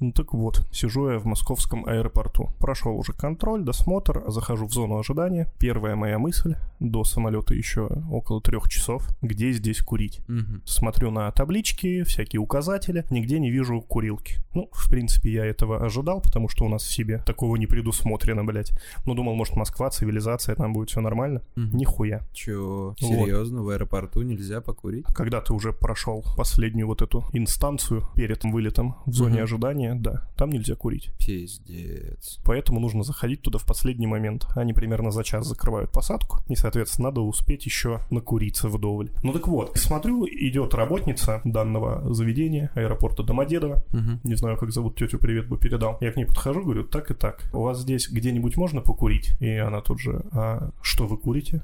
Ну так вот, сижу я в московском аэропорту. Прошел уже контроль, досмотр, захожу в зону ожидания. Первая моя мысль, до самолета еще около трех часов, где здесь курить. Мгм. Смотрю на таблички, всякие указатели, нигде не вижу курилки. Ну, в принципе, я этого ожидал, потому что у нас в себе такого не предусмотрено, блядь. Ну, думал, может, Москва, цивилизация, там будет все нормально. Мгм. Нихуя. Чё, Вот. серьезно, в аэропорту нельзя покурить? Когда ты уже прошел последнюю вот эту инстанцию перед вылетом в зоне Мгм. ожидания, да, там нельзя курить. Пиздец. Поэтому нужно заходить туда в последний момент. Они примерно за час закрывают посадку. И, соответственно, надо успеть еще накуриться вдоволь. Ну так вот, смотрю, идет работница данного заведения, аэропорта Домодедово. Мгм. Не знаю, как зовут тетю, привет бы передал. Я к ней подхожу, говорю, так и так. У вас здесь где-нибудь можно покурить? И она тут же, а что вы курите?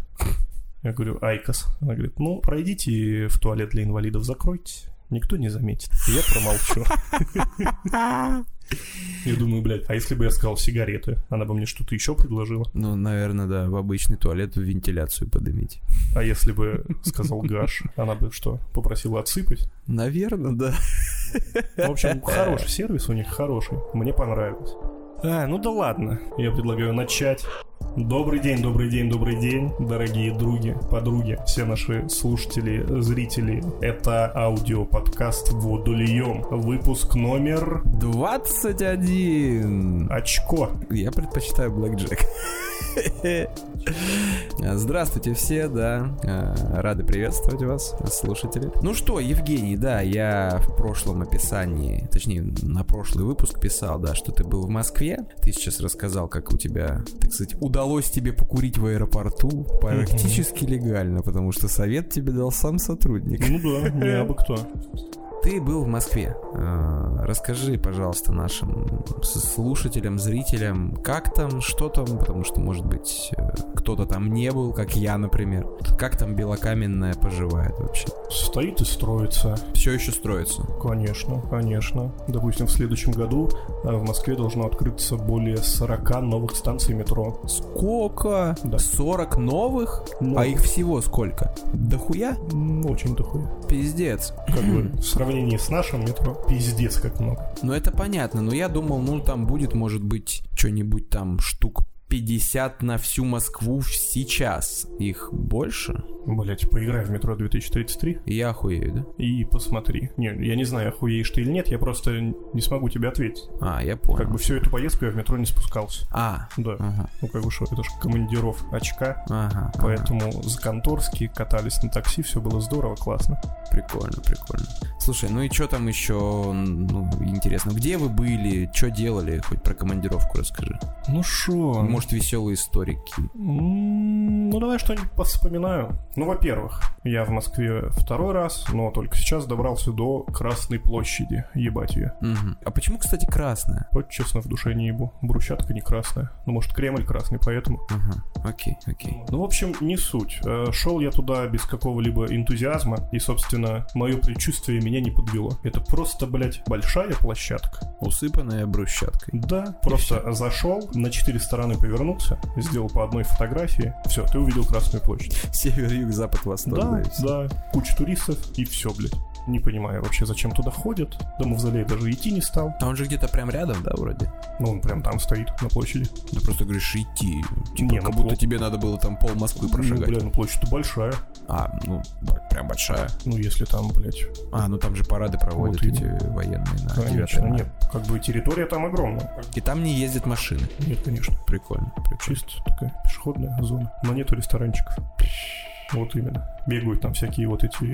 Я говорю, IQOS. Она говорит, ну, пройдите в туалет для инвалидов, закройтесь. Никто не заметит. Я промолчу. Я думаю, блядь, а если бы я сказал сигареты, она бы мне что-то еще предложила? Ну, наверное, да, в обычный туалет в вентиляцию подымите. А если бы сказал гаш, она бы что, попросила отсыпать? Наверное, да. В общем, хороший сервис у них, хороший. Мне понравилось. А, ну да ладно. Я предлагаю начать. Добрый день, добрый день, добрый день, дорогие други, подруги, все наши слушатели, зрители. Это аудиоподкаст «Водолеем». Выпуск номер 21. «Очко». Я предпочитаю Блэк Джек. Здравствуйте все, да. А, Рады приветствовать вас, слушатели. Ну что, Евгений, да, я в прошлом описании, точнее, на прошлый выпуск писал, да, что ты был в Москве. Ты сейчас рассказал, как у тебя, так сказать, удалось тебе покурить в аэропорту практически легально, потому что совет тебе дал сам сотрудник. Ну да, не абы кто. Ты был в Москве. А, Расскажи, пожалуйста, нашим слушателям, зрителям, как там, что там, потому что, может быть, э, кто-то там не был, как я, например. Как там Белокаменная поживает вообще? Стоит и строится. Все еще строится. Конечно, конечно. Допустим, в следующем году а, в Москве должно открыться более 40 новых станций метро. Сколько? Да. 40 новых? Ну, А их всего сколько? Дохуя? очень дохуя. Пиздец. Как бы в сравнении с нашим метро, пиздец как много. Ну это понятно, но я думал, ну там будет, может быть, что-нибудь там штук 50 на всю Москву сейчас. Их больше? Блять, поиграй в метро 2033 И Я охуею, да? и посмотри. Не, я не знаю, охуеешь ты или нет, я просто не смогу тебе ответить. А, я понял. Как бы всю эту поездку я в метро не спускался. А, Да. ага, Ну как бы что, это же командиров очка. ага. Поэтому за конторские катались на такси, все было здорово, классно. ага. Прикольно, прикольно. Слушай, ну и что там еще, ну, интересно, где вы были, что делали, хоть про командировку расскажи. Ну шо? Может, веселые историки. Ну, давай что-нибудь поспоминаю. Ну, во-первых, я в Москве второй раз, но только сейчас добрался до Красной площади. Ебать ее. Мгм. А почему, кстати, красная? Вот честно, в душе не ебу. Брусчатка не красная. Ну, может, Кремль красный, поэтому. Ага, окей, окей. Ну, в общем, не суть. Э, Шел я туда без какого-либо энтузиазма, и, собственно, мое предчувствие меня не подвело. Это просто, блядь, большая площадка. Усыпанная брусчаткой. Да, просто зашел, на четыре стороны повернулся, сделал по одной фотографии. Все, ты увидел Красную площадь. Север, юг, запад, восток. Да, всё. да, куча туристов и все, блядь. Не понимаю вообще, зачем туда ходят. До мавзолея даже идти не стал. А он же где-то прям рядом, да, вроде? Ну, он прям там стоит, на площади. Ты просто говоришь идти. Типа, Не, ну, как будто пол- тебе надо было там пол Москвы прошагать. Ну, бля, ну площадь-то большая. А, ну, прям большая. Ну, если там, блядь, А, ну там же парады проводят Вот эти военные на 9 конечно, мая. нет. Как бы территория там огромная. И там не ездят машины. Нет, конечно. Прикольно, прикольно. Чисто такая пешеходная зона. Но нету ресторанчиков. Вот именно. Бегают там всякие вот эти,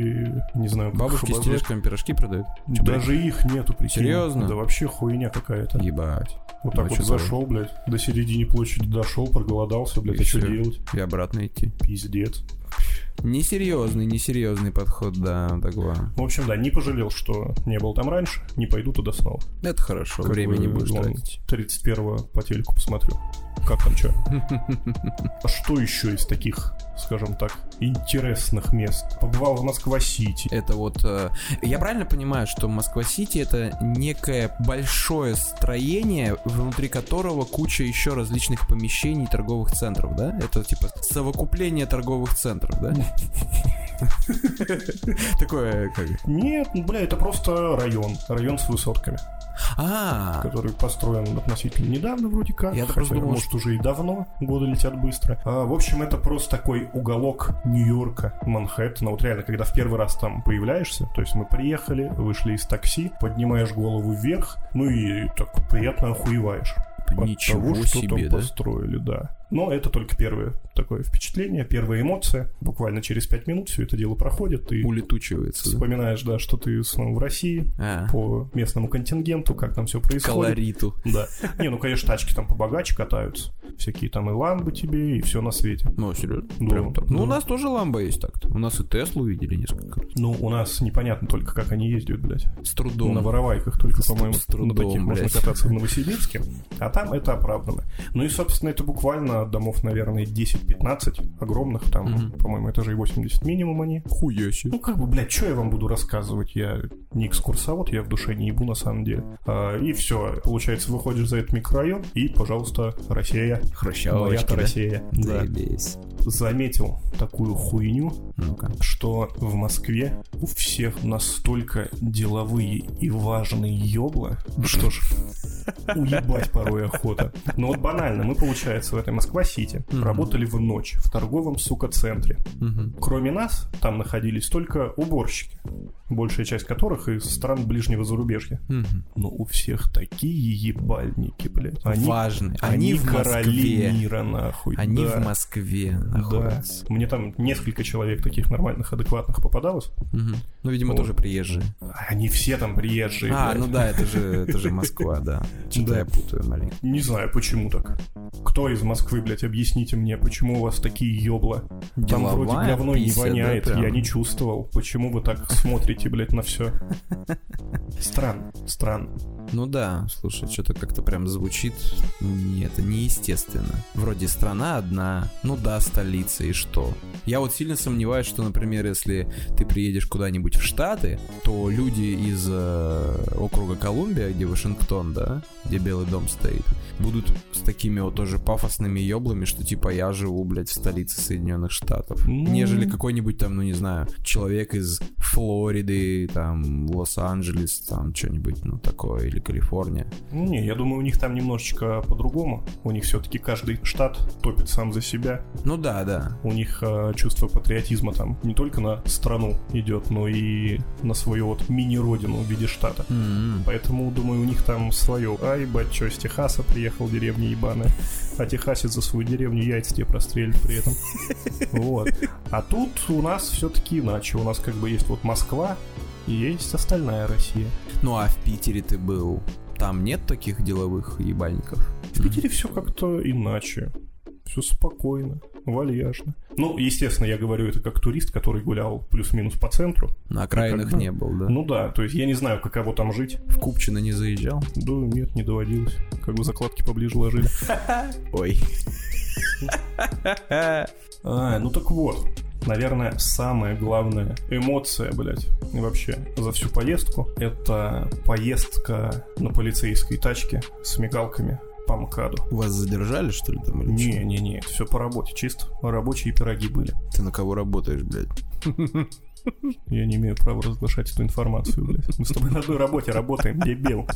не знаю, Бабушки их с тележками пирожки продают. Чё, Даже их нету, прикинь. Серьезно? Да вообще хуйня какая-то. Ебать. Вот так Ну, вот зашел, блядь, до середины площади дошел, проголодался, блядь, И а что делать? И обратно идти. Пиздец. Несерьезный, несерьезный подход, да, такого. В общем, да, не пожалел, что не был там раньше, не пойду туда снова. Это хорошо, Как время не будешь тратить. 31-го по телеку посмотрю. Как там что? А что еще из таких, скажем так, интересных мест? Побывал в Москва-Сити. Это вот... э, я правильно понимаю, что Москва-Сити это некое большое строение, внутри которого куча еще различных помещений торговых центров, да? Это типа совокупление торговых центров, да? Такое как... Нет, ну, бля, это просто район. Район с высотками. А, который построен относительно недавно вроде как. Хотя, просто думал, может, уже и давно, годы летят быстро. А, в общем, это просто такой уголок Нью-Йорка, Манхэттена. Вот реально, когда в первый раз там появляешься, то есть мы приехали, вышли из такси, поднимаешь голову вверх, ну и так приятно охуеваешь. От ничего того, что себе, там да? построили, да. Но это только первое такое впечатление, первая эмоция. Буквально через пять минут все это дело проходит, ты Улетучивается. да? вспоминаешь, да, что ты снова в России, А, по местному контингенту, как там все происходит. колориту. Да. Не, ну, конечно, тачки там побогаче катаются. Всякие там и ламбы тебе, и все на свете. Ну, серьезно? Да, Прям так. Ну, да. у нас тоже ламба есть так-то. У нас и Теслу видели несколько. Ну, у нас непонятно только, как они ездят, блядь. С трудом. На воровайках только, по-моему, с трудом, на таких можно блядь. кататься в Новосибирске. А там это оправдано. Ну и, собственно, это буквально домов, наверное, 10-15 огромных. Там, Мгм. по-моему, этажей 80 минимум они. Хуя себе. Ну, как бы, блядь, что я вам буду рассказывать? Я не экскурсовод, я в душе не ебу, на самом деле. А, и все. Получается, выходишь за этот микрорайон, и, пожалуйста, Россия. Хрущевочки, да? Россия. Да. Заебись. Заметил такую хуйню, Ну-ка. что в Москве у всех настолько деловые и важные ёбла, что ж, уебать порой охота. Ну вот банально, мы, получается, в этой Москва-Сити Мгм. работали в ночь в торговом, сука, центре. Мгм. Кроме нас, там находились только уборщики, большая часть которых из стран ближнего зарубежья. Мгм. Но у всех такие ебальники, блядь. Они, Важные. они, Они, в короли Москве. мира, нахуй. Они да. в Москве Да. находятся. Мне там несколько человек таких нормальных, адекватных попадалось. Мгм. Ну, видимо, Вот. тоже приезжие. Они все там приезжие. А, блядь. ну да, это же, это же Москва, да. Что-то Да. я путаю маленько. Не знаю, почему так. Кто из Москвы, блядь, объясните мне, почему у вас такие ёбла? Там вроде говно не да, воняет, я не чувствовал. Почему вы так смотрите, блядь, на все? Странно, странно. Ну да, слушай, что-то как-то прям звучит не это неестественно. Вроде страна одна, ну да, столица и что? Я вот сильно сомневаюсь, что, например, если ты приедешь куда-нибудь в Штаты, то люди из э, округа Колумбия, где Вашингтон, да, где Белый дом стоит, будут с такими вот тоже пафосными ёблами, что типа я живу, блядь, в столице Соединенных Штатов. Ну. Нежели какой-нибудь там, ну не знаю, человек из Флориды, там, Лос-Анджелес, там, что-нибудь, ну такое, или Калифорния. Ну, Не, я думаю, у них там немножечко по-другому. У них все-таки каждый штат топит сам за себя. Ну да, да. У них э, чувство патриотизма там не только на страну идет, но и на свою вот мини-родину в виде штата. М-м. Поэтому, думаю, у них там свое. Ай, бать, что, с Техаса приехал, деревня ебаная. А техасец за свою деревню яйца тебе прострелит при этом. Вот. А тут у нас все-таки иначе. У нас как бы есть вот Москва, есть остальная Россия. Ну а в Питере ты был? Там нет таких деловых ебальников? В Питере все как-то иначе. Все спокойно, вальяжно. Ну, естественно, я говорю это как турист, который гулял плюс-минус по центру. На окраинах как бы. не был, да? Ну да, то есть я не знаю, каково там жить. В Купчино не заезжал? Да нет, не доводилось. Как бы закладки поближе ложили. Ой. А, ну так вот. Наверное, самая главная эмоция, блядь, вообще за всю поездку Это поездка на полицейской тачке с мигалками по МКАДу Вас задержали, что ли, там? или чё? Не-не-не, это все по работе, чисто рабочие пироги были Ты на кого работаешь, блядь? Я не имею права разглашать эту информацию, блядь. Мы с тобой на одной работе работаем, дебил.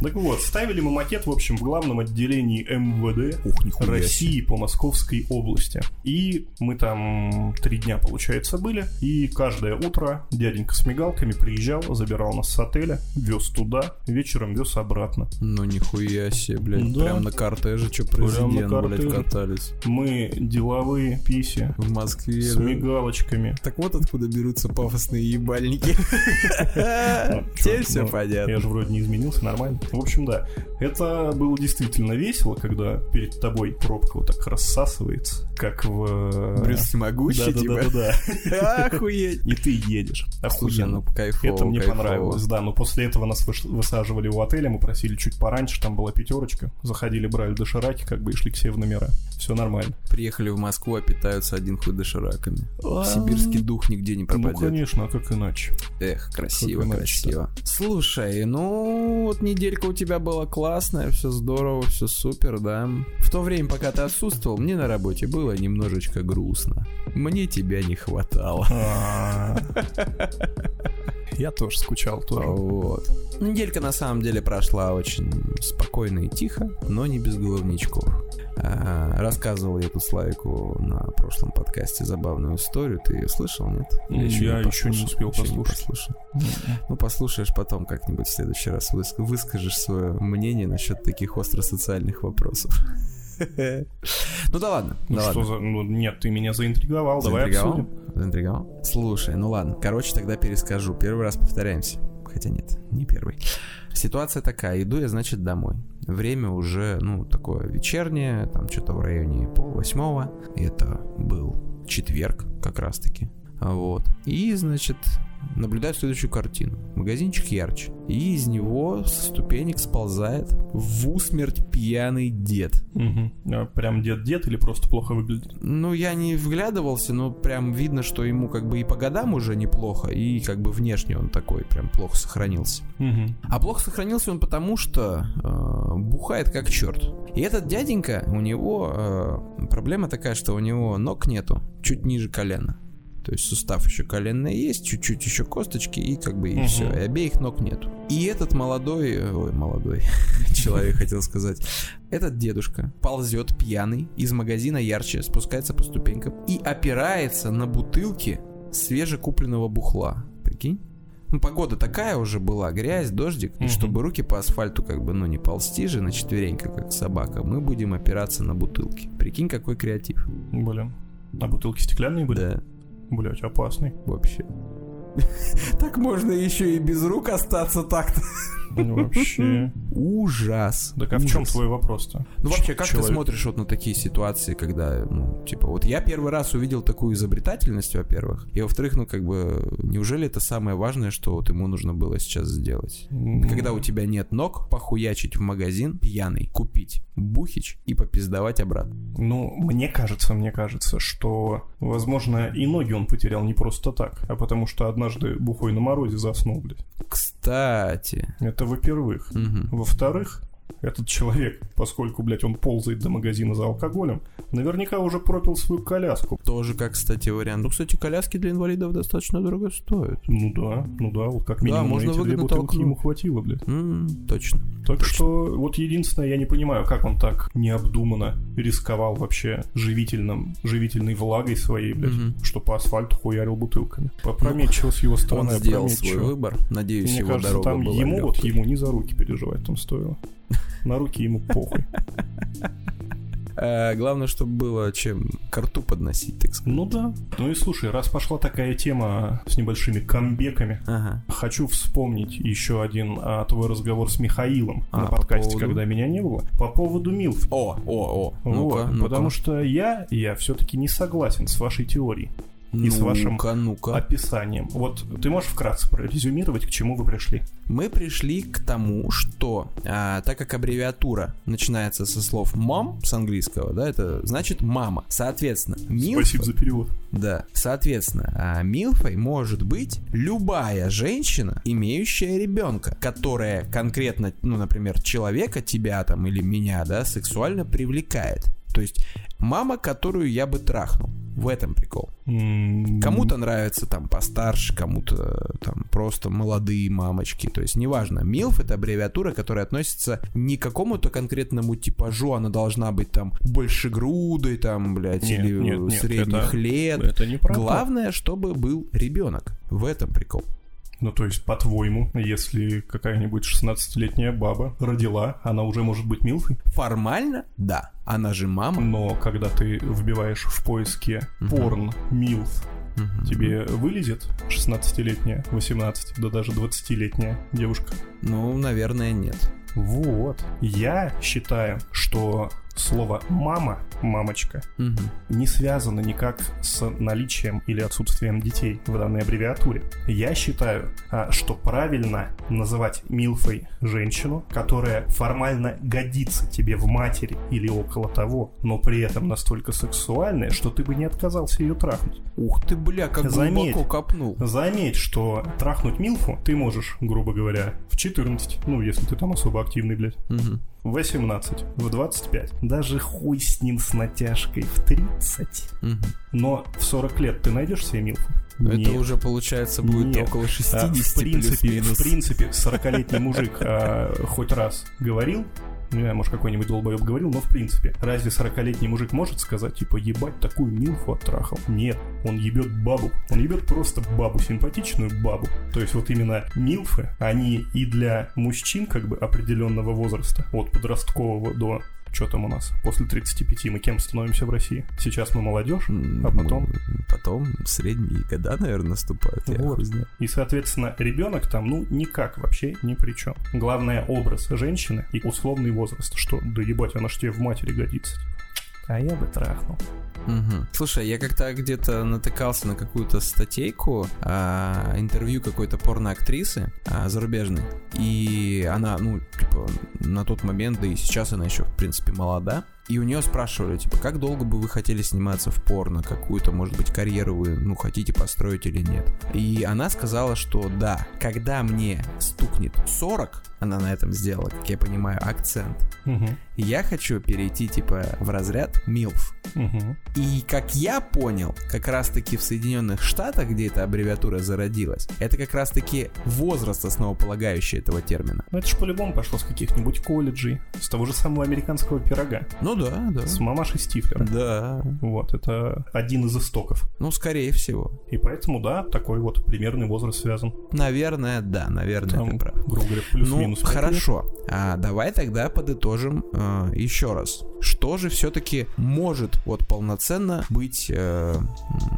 Так вот, ставили мы макет, в общем, в главном отделении МВД Ух, России по Московской области. И мы там три дня, получается, были. И каждое утро дяденька с мигалками приезжал, забирал нас с отеля, вез туда, вечером вез обратно. Ну нихуя себе, блядь. Да. Прям на картеже, что Прям президент, блядь, кортеже. катались. Мы деловые писи В Москве, с да? мигалочками. Так вот откуда берутся пафосные ебальники. Ну, Теперь все ну, понятно. Я же вроде не изменился, нормально. В общем, да. Это было действительно весело, когда перед тобой пробка вот так рассасывается, как в... Брюс всемогущий, типа. Да-да-да-да. Охуеть. И ты едешь. Охуенно. ну кайфово, Это мне кайфово. понравилось, да. Но после этого нас высаживали у отеля, мы просили чуть пораньше, там была пятерочка. Заходили, брали дошираки, как бы и шли к себе в номера. Все нормально. Приехали в Москву, а питаются один хуй дошираками. Сибирский дух нигде не Ну, пропадет. конечно, а как иначе? Эх, красиво, Как красиво. Слушай, ну вот неделька у тебя была классная, все здорово, все супер, да. В то время, пока ты отсутствовал, мне на работе было немножечко грустно. Мне тебя не хватало. А, Я тоже скучал тоже. Вот. Неделька на самом деле прошла очень спокойно и тихо, но не без головничков. А, рассказывал я тут Славику на прошлом подкасте забавную историю. Ты ее слышал, нет? Или я еще не успел Еще послушать. послушал? Ну, послушаешь потом как-нибудь в следующий раз. выс- выскажешь свое мнение насчет таких остро-социальных вопросов. Ну да ладно, Ну да что ладно. за... Ну нет, ты меня заинтриговал, давай Заинтриговал? обсудим. Заинтриговал? Слушай, ну ладно. Короче, тогда перескажу. Первый раз повторяемся. Хотя нет, не первый. Ситуация такая. Иду я, значит, домой. Время уже, ну, такое вечернее, там что-то в районе пол восьмого. И это был четверг как раз-таки. Вот. И, значит, наблюдаю следующую картину. Магазинчик ярче. И из него со ступенек сползает в усмерть пьяный дед. Мгм. А Прям дед-дед или просто плохо выглядит? Ну, я не вглядывался, но прям видно, что ему как бы и по годам уже неплохо, и как бы внешне он такой прям плохо сохранился. Мгм. А плохо сохранился он потому, что э, бухает как черт. И этот дяденька, у него э, проблема такая, что у него ног нету, чуть ниже колена. То есть сустав еще коленный есть, чуть-чуть еще косточки, и как бы и Мгм. все. И обеих ног нету. И этот молодой, ой, молодой человек хотел сказать, этот дедушка ползет пьяный из магазина ярче, спускается по ступенькам и опирается на бутылки свежекупленного бухла. Прикинь? Ну, погода такая уже была, грязь, дождик, и чтобы руки по асфальту как бы, ну, не ползти же на четвереньках, как собака, мы будем опираться на бутылки. Прикинь, какой креатив. Блин. А бутылки стеклянные были? Да, Блять, опасный. вообще. Так можно еще и без рук остаться так-то. Ну, Вообще. Ужас. Так а в чем твой вопрос-то? Ну вообще, как Человек- ты смотришь вот на такие ситуации, когда, ну, типа, вот я первый раз увидел такую изобретательность, во-первых, и во-вторых, ну, как бы, неужели это самое важное, что вот ему нужно было сейчас сделать? М, Когда у тебя нет ног, похуячить в магазин пьяный, купить бухич и попиздовать обратно. Ну, мне кажется, мне кажется, что, возможно, и ноги он потерял не просто так, а потому что однажды бухой на морозе заснул, блядь. Кстати. Это во-первых. Мгм. Во-вторых, этот человек, поскольку, блядь, он ползает до магазина за алкоголем, наверняка уже пропил свою коляску. Тоже как, кстати, вариант. Ну, кстати, коляски для инвалидов достаточно дорого стоят. Ну да, ну да, вот как Да, минимум можно на эти две бутылки толкнуть. ему хватило, блядь. М, точно. Так что, вот единственное, я не понимаю, как он так необдуманно рисковал вообще живительным, живительной влагой своей, блядь, Мгм. что по асфальту хуярил бутылками. Опрометчиво с его стороны, Он сделал свой выбор. Надеюсь, Мне его кажется, дорога там была ему, вот лёгкой. ему не за руки переживать там стоило. На руки ему похуй. Э, главное, чтобы было чем к рту подносить, так сказать. Ну да. Ну и слушай, раз пошла такая тема с небольшими камбеками, Ага. Хочу вспомнить еще один а, твой разговор с Михаилом А, на по подкасте, поводу? когда меня не было, по поводу Милф. О, о, о. Ну-ка, Вот, ну-ка. потому что я, я все-таки не согласен с вашей теорией, и с вашим ну-ка. описанием. Вот ты можешь вкратце прорезюмировать, к чему вы пришли? Мы пришли к тому, что а, так как аббревиатура начинается со слов мом с английского, да, это значит мама. Соответственно, милф, Спасибо за перевод. да, соответственно, а, милфой может быть любая женщина, имеющая ребенка, которая конкретно, ну, например, человека, тебя там или меня, да, сексуально привлекает. То есть мама, которую я бы трахнул. В этом прикол. Кому-то нравится там постарше, кому-то э, там просто молодые мамочки. То есть неважно. Милф это аббревиатура, которая относится не к какому-то конкретному типажу, она должна быть там больше грудой, там, блядь, Нет, или нет, нет, средних это- лет. Это не про то. Главное, чтобы был ребенок. В этом прикол. Ну, то есть, по-твоему, если какая-нибудь 16-летняя баба родила, она уже может быть Милфой? Формально, да. Она же мама. Но когда ты вбиваешь в поиске порн Милф, тебе вылезет 16-летняя, 18, да даже 20-летняя девушка? Ну, наверное, нет. Вот. Я считаю, что слово «мама», «мамочка» Мгм. не связано никак с наличием или отсутствием детей в данной аббревиатуре. Я считаю, а, что правильно называть милфой женщину, которая формально годится тебе в матери или около того, но при этом настолько сексуальная, что ты бы не отказался ее трахнуть. Ух ты, бля, как Заметь. глубоко копнул. Заметь, что трахнуть Милфу ты можешь, грубо говоря, в 14, ну, если ты там особо активный, блядь. Мгм. В 18, в 25. Даже хуй с ним с натяжкой в 30. Мгм. Но в 40 лет ты найдешь себе Милфу? Это Нет. уже получается будет Нет. около А, 60 в принципе, плюс-минус. в принципе, 40-летний мужик а, хоть раз говорил, не знаю, может, какой-нибудь долбоеб говорил, но в принципе, разве 40-летний мужик может сказать, типа, ебать, такую милфу оттрахал? Нет, он ебет бабу. Он ебет просто бабу, симпатичную бабу. То есть вот именно милфы, они и для мужчин как бы определенного возраста, от подросткового до что там у нас? После 35 мы кем становимся в России? Сейчас мы молодежь, а потом Потом средние года, наверное, наступают. Вот. И, соответственно, ребенок там, ну, никак вообще ни при чем. Главное образ женщины и условный возраст, что, да ебать, она ж тебе в матери годится. А я бы трахнул. Мгм. Слушай, я как-то где-то натыкался на какую-то статейку, а, интервью какой-то порноактрисы а, зарубежной. И она, ну, типа, на тот момент, да и сейчас она еще, в принципе, молода. И у нее спрашивали, типа, как долго бы вы хотели сниматься в порно, какую-то, может быть, карьеру вы, ну, хотите построить или нет. И она сказала, что да, когда мне стукнет 40, она на этом сделала, как я понимаю, акцент, Мгм. я хочу перейти, типа, в разряд MILF. Мгм. И как я понял, как раз таки в Соединенных Штатах, где эта аббревиатура зародилась, это как раз таки возраст основополагающий этого термина. Ну, это ж по-любому пошло с каких-нибудь колледжей, с того же самого американского пирога, Ну да, да. с мамашей Стифлера. Да. Вот, это один из истоков. Ну, скорее всего. И поэтому, да, такой вот примерный возраст связан. Наверное, да, наверное, Там, ты прав. грубо говоря, Ну, плюс-минус. лет. хорошо. А давай тогда подытожим э, еще раз. Что же все-таки может вот полноценно быть э,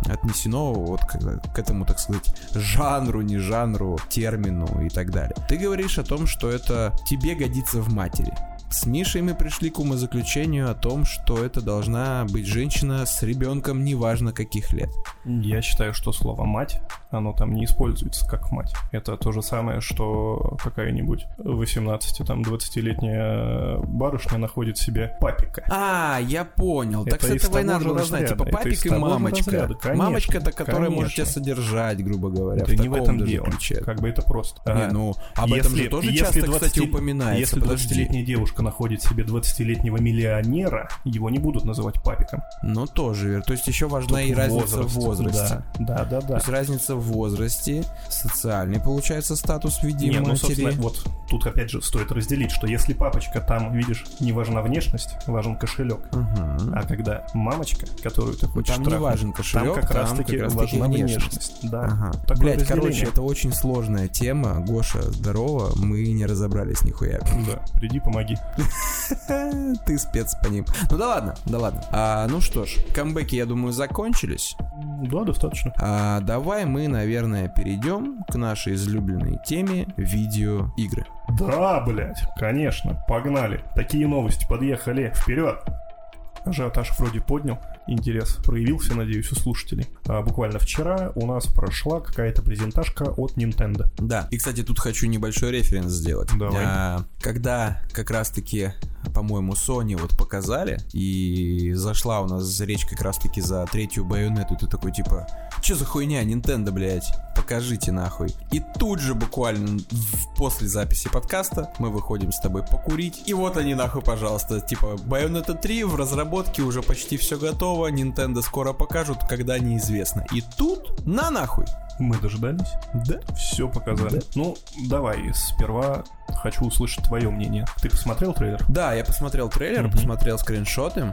отнесено вот к, к этому, так сказать, жанру, не жанру, термину и так далее? Ты говоришь о том, что это тебе годится в матери. С Мишей мы пришли к умозаключению о том, что это должна быть женщина с ребенком неважно каких лет. Я считаю, что слово «мать», оно там не используется как «мать». Это то же самое, что какая-нибудь 18, там, 20-летняя барышня находит себе папика. А, я понял. так Это с того надо же разряда, типа папик и мамочка. мамочка, это которая может тебя содержать, грубо говоря. Это не в этом дело. Как бы это просто. Не, ну, об этом же если- тоже если часто, 20 кстати, упоминается. Если Подожди. 20-летняя девушка находит себе 20-летнего миллионера, его не будут называть папиком. Ну, тоже верно. То есть еще важна Тут и разница в возраст, возрасте. Да, да, да. То да. есть разница в возрасте, социальный, получается, статус в виде Не, ну, собственно, матери. вот тут опять же стоит разделить, что если папочка там, видишь, не важна внешность, важен кошелек. Мгм. А когда мамочка, которую ты хочешь Там не трахнуть, важен кошелек, там как раз таки как раз важна внешность. внешность. Да. Ага. Такое Блять, разделение. короче, это очень сложная тема. Гоша, здорово, мы не разобрались нихуя. Да, приди, помоги. Ты спец по ним. Ну да ладно, да ладно. А, ну что ж, камбэки, я думаю, закончились. Да, достаточно. А давай мы, наверное, перейдем к нашей излюбленной теме видеоигры. Да, блядь, конечно, погнали. Такие новости, подъехали, вперед. Ажиотаж вроде поднял, интерес проявился, надеюсь, у слушателей. А буквально вчера у нас прошла какая-то презентажка от Nintendo. Да, и, кстати, тут хочу небольшой референс сделать. Давай. А, когда как раз-таки, по-моему, Sony вот показали, и зашла у нас речь как раз-таки за третью байонету, ты такой, типа, что за хуйня, Nintendo, блядь, покажите нахуй. И тут же буквально после записи подкаста мы выходим с тобой покурить, и вот они нахуй, пожалуйста, типа, Bayonetta 3 в разработке, уже почти все готово, Nintendo скоро покажут, когда неизвестно. И тут, на нахуй. Мы дожидались, Да. все показали. Ну, давай, сперва хочу услышать твое мнение. Ты посмотрел трейлер? Да, я посмотрел трейлер, Мгм. посмотрел скриншоты.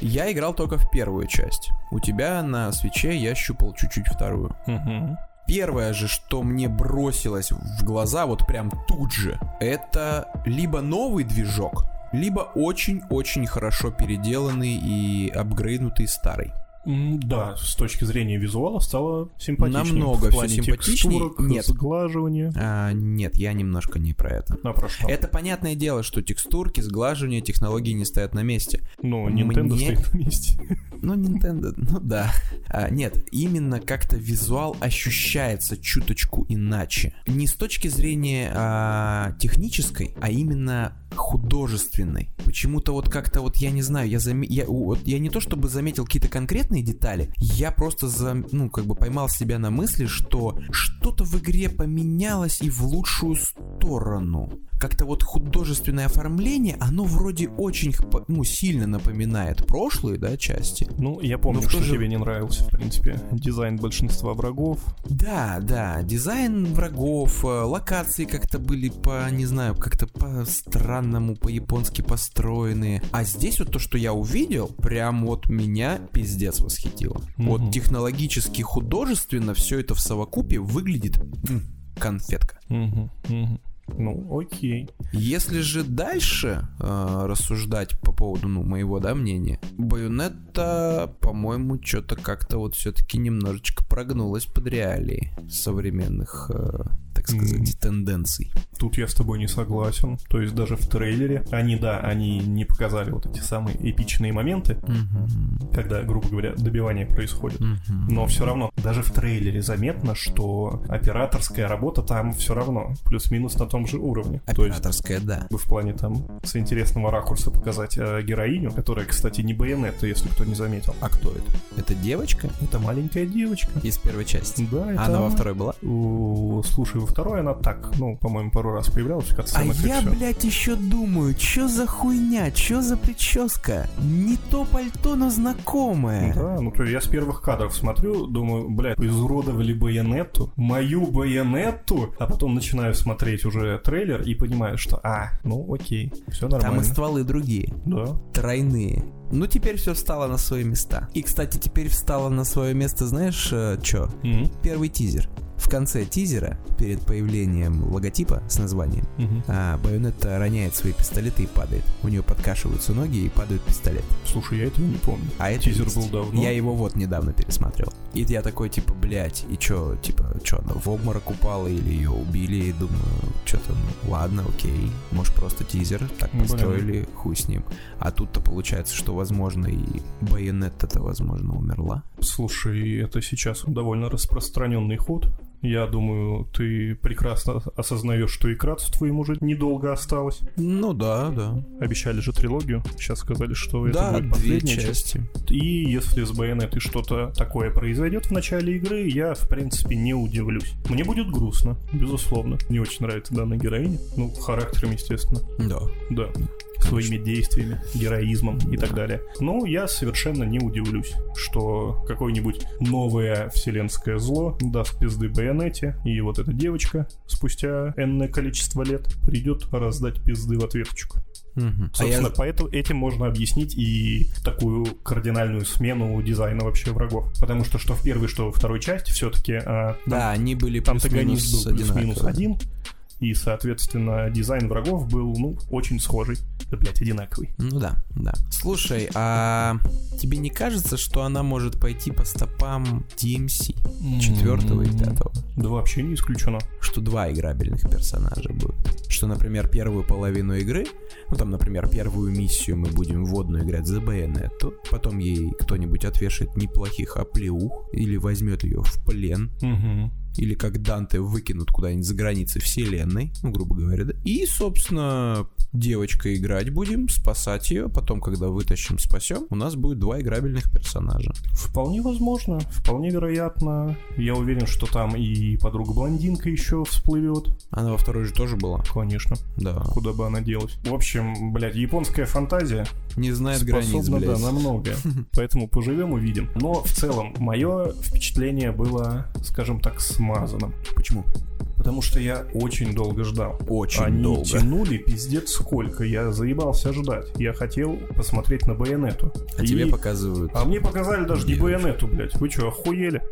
Я играл только в первую часть. У тебя на свече я щупал чуть-чуть вторую. Угу. Первое же, что мне бросилось в глаза, вот прям тут же, это либо новый движок, либо очень-очень хорошо переделанный и апгрейднутый старый. Да, с точки зрения визуала стало симпатичнее. Намного в плане всё симпатичней. текстурок, Нет. сглаживания. А, нет, я немножко не про это. На прошлом. Это понятное дело, что текстурки, сглаживания, технологии не стоят на месте. Ну, Nintendo Мне- стоит на месте. Ну, Nintendo, ну да. А, нет, именно как-то визуал ощущается чуточку иначе. Не с точки зрения а, технической, а именно художественной. Почему-то вот как-то вот я не знаю, я, заме- я, вот я не то чтобы заметил какие-то конкретные детали, я просто за, ну как бы поймал себя на мысли, что что-то в игре поменялось и в лучшую сторону. как-то вот художественное оформление, оно вроде очень ну, сильно напоминает прошлые, да, части. Ну, я помню, что же... тебе не нравился, в принципе, дизайн большинства врагов. Да, да, дизайн врагов, э, локации как-то были по, не знаю, как-то по-странному, по-японски построенные. А здесь вот то, что я увидел, прям вот меня пиздец восхитило. Mm-hmm. Вот технологически, художественно все это в совокупе выглядит конфетка. Угу, угу. Ну, окей. Если же дальше э, рассуждать по поводу, ну, моего, да, мнения, Байонетта, по-моему, что-то как-то вот все-таки немножечко прогнулась под реалии современных э, так сказать, тенденций. Тут я с тобой не согласен. То есть даже в трейлере они, да, они не показали вот эти самые эпичные моменты, mm-hmm. когда, грубо говоря, добивание происходит. Mm-hmm. Но все равно, даже в трейлере заметно, что операторская работа там все равно плюс-минус на том же уровне. Операторская, То есть, да. В плане там с интересного ракурса показать э, героиню, которая, кстати, не байонетта, если кто не заметил. А кто это? Это девочка? Это маленькая девочка. Из первой части? Да, это... Она во второй была? У... Слушай, во второй она так, ну, по-моему, пару раз появлялась в А я, блядь, еще думаю, что за хуйня, что за прическа? Не то пальто, но знакомое. Да, ну то я с первых кадров смотрю, думаю, блядь, изуродовали байонетту, мою байонетту, а потом начинаю смотреть уже трейлер и понимаю, что, а, ну окей, все нормально. Там и стволы другие. Да. Тройные. Ну, теперь все встало на свои места. И, кстати, теперь встало на свое место, знаешь, э, что? Mm-hmm. Первый тизер. В конце тизера, перед появлением логотипа с названием, а, Байонетта роняет свои пистолеты и падает. У нее подкашиваются ноги и падают пистолет. Слушай, я этого не помню. А это Тизер есть. был давно. Я его вот недавно пересмотрел. И я такой, типа, блядь, и чё, типа, чё, она в обморок упала или ее убили? И думаю, что-то, ну, ладно, окей. Может, просто тизер так ну, построили, хуй с ним. А тут-то получается, что, возможно, и Байонетта-то, возможно, умерла. Слушай, это сейчас довольно распространенный ход я думаю, ты прекрасно осознаешь, что и Кратцу твоему уже недолго осталось. Ну да, да. Обещали же трилогию. Сейчас сказали, что это будет последняя часть. И если с Байонетой что-то такое произойдет в начале игры, я, в принципе, не удивлюсь. Мне будет грустно, безусловно. Мне очень нравится данная героиня. Ну, характером, естественно. Да. Да своими действиями, героизмом и так далее. Но я совершенно не удивлюсь, что какое-нибудь новое вселенское зло даст пизды Байонете, и вот эта девочка спустя энное количество лет придет раздать пизды в ответочку. Угу. Собственно, а я... поэтому этим можно объяснить и такую кардинальную смену дизайна вообще врагов. Потому что что в первой, что во второй части все-таки... А, да, там, они были плюс-минус был плюс-минус один и, соответственно, дизайн врагов был, ну, очень схожий. Да, блядь, одинаковый. Ну да, да. Слушай, а тебе не кажется, что она может пойти по стопам DMC четвертого и пятого? Да вообще не исключено. Что два играбельных персонажа будет. Что, например, первую половину игры, ну там, например, первую миссию мы будем вводную играть за Байонетту, потом ей кто-нибудь отвешает неплохих оплеух или возьмет ее в плен, угу или как Данте выкинут куда-нибудь за границы вселенной, ну, грубо говоря, да. И, собственно, девочкой играть будем, спасать ее, потом, когда вытащим, спасем, у нас будет два играбельных персонажа. Вполне возможно, вполне вероятно. Я уверен, что там и подруга-блондинка еще всплывет. Она во второй же тоже была? Конечно. Да. Куда бы она делась. В общем, блядь, японская фантазия не знает границ, блядь. да, на многое. Поэтому поживем, увидим. Но в целом, мое впечатление было, скажем так, смазанным. Почему? Потому что я очень долго ждал. Очень Они долго. тянули пиздец сколько. Я заебался ждать. Я хотел посмотреть на байонету. А и... тебе показывают. А мне показали даже не байонету, блядь. Вы что, охуели?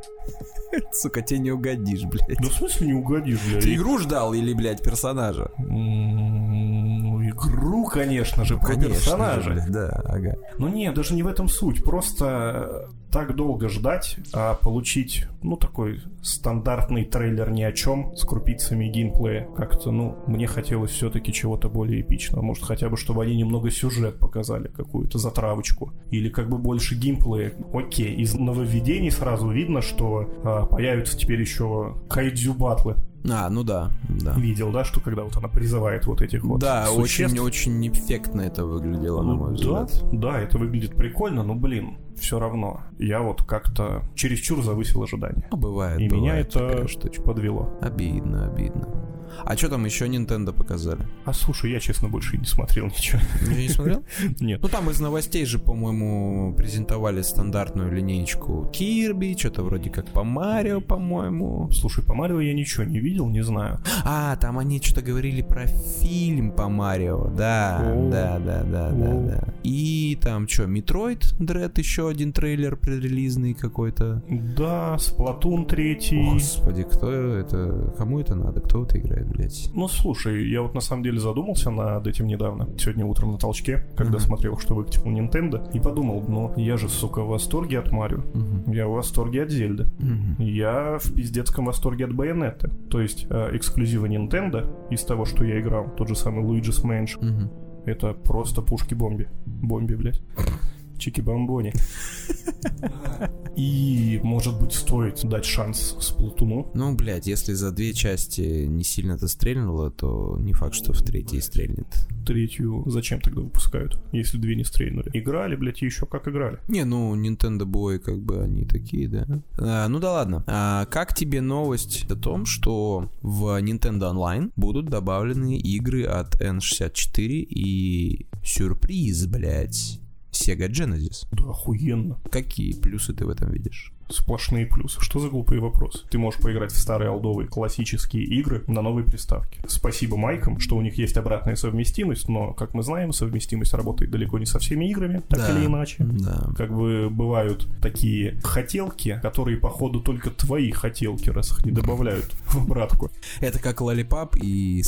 Сука, тебе не угодишь, блядь. Да в смысле не угодишь, блядь? Ты игру ждал или, блядь, персонажа? Ну, игру, конечно же, про конечно персонажа. Же, да, ага. Ну не, даже не в этом суть. Просто так долго ждать, а получить, ну, такой стандартный трейлер ни о чем с крупицами геймплея. Как-то, ну, мне хотелось все-таки чего-то более эпичного. Может, хотя бы, чтобы они немного сюжет показали, какую-то затравочку. Или как бы больше геймплея. Окей, из нововведений сразу видно, что а, появятся теперь еще хайдзю батлы. А, ну да, да. Видел, да, что когда вот она призывает вот этих вот Да, очень-очень эффектно это выглядело, ну, на мой взгляд. Да, да, это выглядит прикольно, но, блин, все равно. Я вот как-то чересчур завысил ожидания. Ну, бывает, И бывает меня это подвело. Обидно, обидно. А что там еще Nintendo показали? А слушай, я, честно, больше не смотрел ничего. Я не смотрел? Нет. Ну там из новостей же, по-моему, презентовали стандартную линейку Kirby, что-то вроде как по Марио, по-моему. Слушай, по Марио я ничего не видел, не знаю. А, там они что-то говорили про фильм по Марио. Да, О. да, да, да, да, да. И там что, Metroid Dread, еще один трейлер предрелизный какой-то. Да, Splatoon третий. Господи, кто это? Кому это надо? Кто это играет, блядь? Ну, слушай, я вот на самом деле задумался над этим недавно, сегодня утром на толчке, когда Мгм. смотрел, что выкатил Nintendo, и подумал, ну, я же, сука, в восторге от Марио, Мгм. я в восторге от Зельды, Мгм. я в пиздецком восторге от Байонетты. То есть э, эксклюзивы Nintendo из того, что я играл, тот же самый Luigi's Mansion, Мгм. это просто пушки-бомби. Бомби, блядь. Чики-бомбони. И, может быть, стоит дать шанс Сплатуну. Ну, блядь, если за две части не сильно-то стрельнуло, то не факт, что в третьей стрельнет. Третью зачем тогда выпускают, если две не стрельнули? Играли, блядь, еще как играли. Не, ну, Nintendo Boy, как бы, они такие, да. А, ну да ладно. А как тебе новость о том, что в Nintendo Online будут добавлены игры от N64 и сюрприз, блядь, Sega Genesis? Да охуенно. Какие плюсы ты в этом видишь? Сплошные плюсы. Что за глупые вопросы? Ты можешь поиграть в старые олдовые классические игры на новой приставке. Спасибо Майкам, что у них есть обратная совместимость, но, как мы знаем, совместимость работает далеко не со всеми играми, так Да. или иначе. Да. Как бы бывают такие хотелки, которые, походу, только твои хотелки, раз их не добавляют в обратку. Это как Lollipop и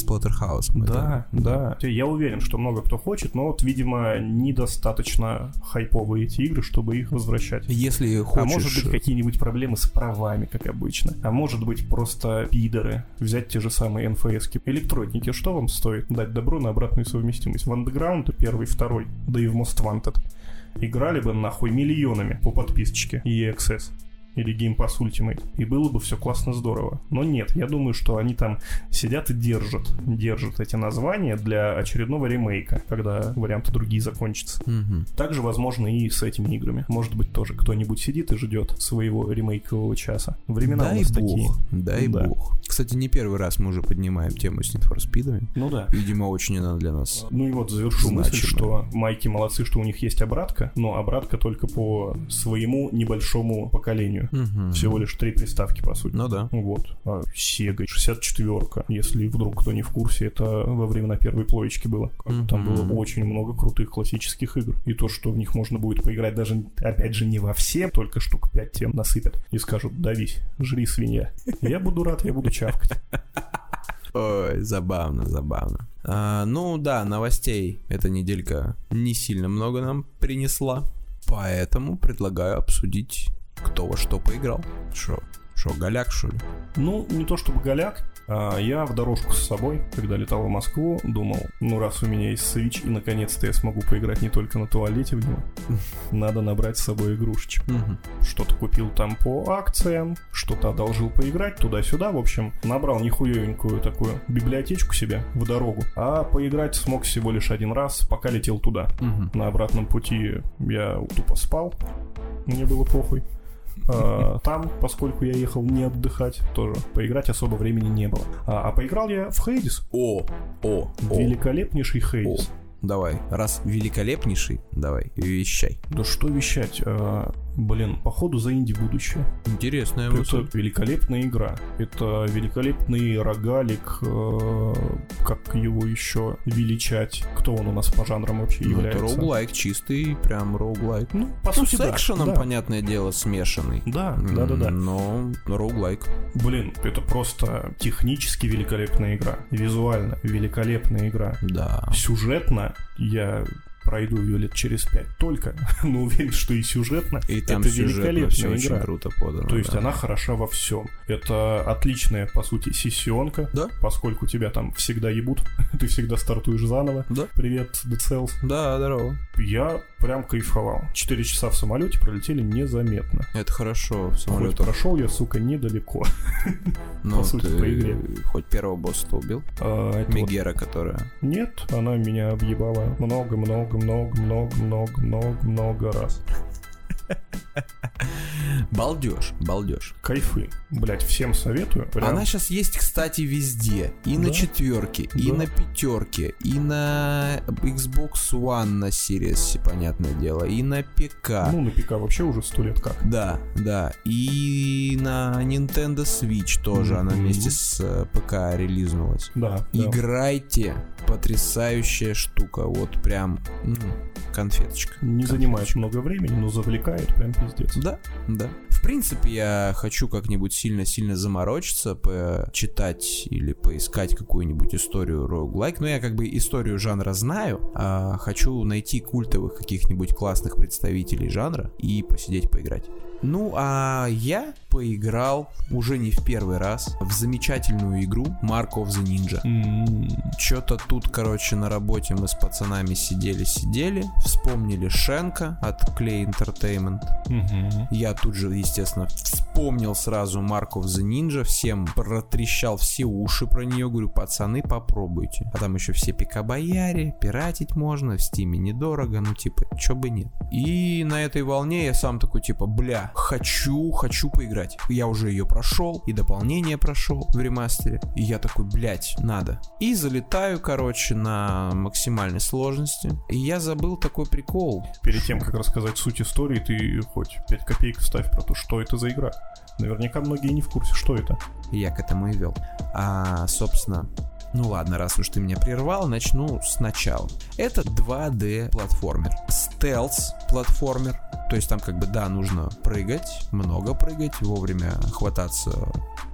мы Да, это- да. Я уверен, что много кто хочет, но вот, видимо, недостаточно хайповые эти игры, чтобы их возвращать. Если хочешь... А может быть какие-нибудь проблемы с правами, как обычно. А может быть просто пидоры. Взять те же самые НФСки. Электроники, что вам стоит дать добро на обратную совместимость? В Underground первый, второй, да и в Most Wanted. Играли бы нахуй миллионами по подписочке EXS или Game Pass Ultimate, и было бы все классно здорово. Но нет, я думаю, что они там сидят и держат, держат эти названия для очередного ремейка, когда варианты другие закончатся. Мгм. Также возможно и с этими играми. Может быть, тоже кто-нибудь сидит и ждет своего ремейкового часа. Времена Дай у нас бог, такие. дай Да. бог. Кстати, не первый раз мы уже поднимаем тему с Need for Speed'ами. Ну да. Видимо, очень она для нас. Ну и вот завершу мысль, Значимо. что майки молодцы, что у них есть обратка, но обратка только по своему небольшому поколению. Мгм. Всего лишь три приставки, по сути. Ну да. Вот. А Sega 64 если вдруг кто не в курсе, это во времена первой плоечки было. Там было очень много крутых классических игр. И то, что в них можно будет поиграть даже, опять же, не во все, только штук 5 тем насыпят. И скажут, давись, жри, свинья. Я буду рад, я буду чавкать. Ой, забавно, забавно. А, ну да, новостей эта неделька не сильно много нам принесла. Поэтому предлагаю обсудить, кто во что поиграл. Шо? Шо, голяк, что ли? Ну, не то чтобы голяк, а я в дорожку с собой, когда летал в Москву, думал, ну раз у меня есть Switch, и наконец-то я смогу поиграть не только на туалете в него, надо набрать с собой игрушечек. Что-то купил там по акциям, что-то одолжил поиграть туда-сюда. В общем, набрал нихуевенькую такую библиотечку себе в дорогу. А поиграть смог всего лишь один раз, пока летел туда. На обратном пути я тупо спал. Мне было похуй. А, Там, поскольку я ехал не отдыхать, тоже поиграть особо времени не было. А, а поиграл я в Хейдис. О, о, о. Великолепнейший Хейдис. Давай, раз великолепнейший, давай, вещай. Да что вещать? Блин, походу за инди будущее. Интересная Это мысль. великолепная игра. Это великолепный рогалик. э, как его еще величать? Кто он у нас по жанрам вообще Ну, это является? роуглайк, чистый, прям роуглайк. Ну, по Ну, сути, с экшеном, да. понятное дело, смешанный. Да, да, да, да. Но роуглайк. Блин, это просто технически великолепная игра. Визуально великолепная игра. Да. Сюжетно я пройду ее лет через пять только, но уверен, что и сюжетно И там это великолепная все очень игра. круто подано. То есть да. она хороша во всем. Это отличная, по сути, сессионка. Да. Поскольку тебя там всегда ебут, ты всегда стартуешь заново. Да. Привет, Dead Cells. Да, здорово. Я прям кайфовал. Четыре часа в самолете пролетели незаметно. Это хорошо в Хоть самолетах. прошел я, сука, недалеко. Ну, по сути, по игре. Хоть первого босса убил? А, это вот- Мегера, которая... Нет, она меня объебала много-много-много-много-много-много-много раз. Балдеж, балдеж. Кайфы. Блять, всем советую. Прям. Она сейчас есть, кстати, везде. И на Да? четверке, и Да. на пятерке, и на Xbox One на Series, понятное дело, и на ПК. Ну, на ПК вообще уже сто лет как. Да, да. И на Nintendo Switch тоже она Мгм. вместе с э, ПК релизнулась. Да. да. Играйте. Потрясающая штука. Вот прям м, конфеточка. Не Конфеточка. занимает много времени, но завлекает прям пиздец. Да, да. В принципе, я хочу как-нибудь сильно-сильно заморочиться, почитать или поискать какую-нибудь историю роуглайк. Но я как бы историю жанра знаю, а хочу найти культовых каких-нибудь классных представителей жанра и посидеть поиграть. Ну, а я поиграл уже не в первый раз в замечательную игру Mark of the Ninja. М, Что-то тут, короче, на работе мы с пацанами сидели-сидели, вспомнили Шенка от Clay Entertainment. Мгм. Я тут же, естественно, вспомнил сразу Марков the Ninja, всем протрещал все уши про нее, говорю, пацаны, попробуйте. А там еще все пикабояре, пиратить можно, в стиме недорого, ну типа, чё бы нет. И на этой волне я сам такой, типа, бля, хочу, хочу поиграть. Я уже ее прошел, и дополнение прошел в ремастере. И я такой, блядь, надо. И залетаю, короче, на максимальной сложности. И я забыл такой прикол. Перед тем, как рассказать суть истории, ты хоть 5 копеек вставь про то, что это за игра. Наверняка многие не в курсе, что это. Я к этому и вел. А, собственно, ну ладно, раз уж ты меня прервал, начну сначала. Это 2D платформер. Стелс платформер. То есть там как бы, да, нужно прыгать, много прыгать, вовремя хвататься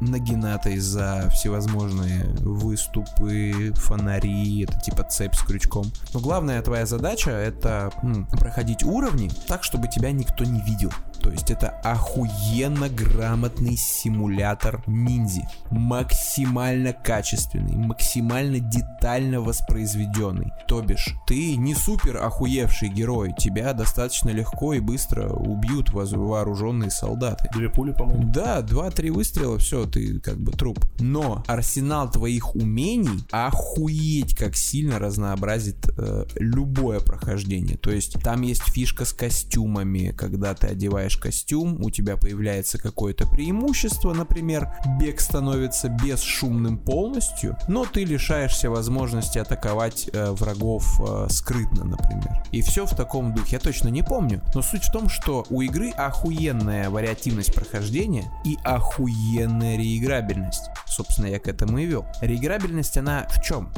нагинатой за всевозможные выступы, фонари, это типа цепь с крючком. Но главная твоя задача это м, проходить уровни так, чтобы тебя никто не видел. То есть это охуенно грамотный симулятор ниндзи. Максимально качественный, максимально детально воспроизведенный. То бишь, ты не супер охуевший герой, тебя достаточно легко и быстро убьют вооруженные солдаты. Две пули, по-моему. Да, два-три выстрела, все, ты как бы труп. Но арсенал твоих умений охуеть как сильно разнообразит э, любое прохождение. То есть там есть фишка с костюмами, когда ты одеваешь костюм, у тебя появляется какое-то преимущество, например, бег становится бесшумным полностью, но ты лишаешься возможности атаковать э, врагов э, скрытно, например. И все в таком духе. Я точно не помню, но суть в том, что у игры охуенная вариативность прохождения и охуенная реиграбельность. Собственно, я к этому и вел. Реиграбельность, она в чем?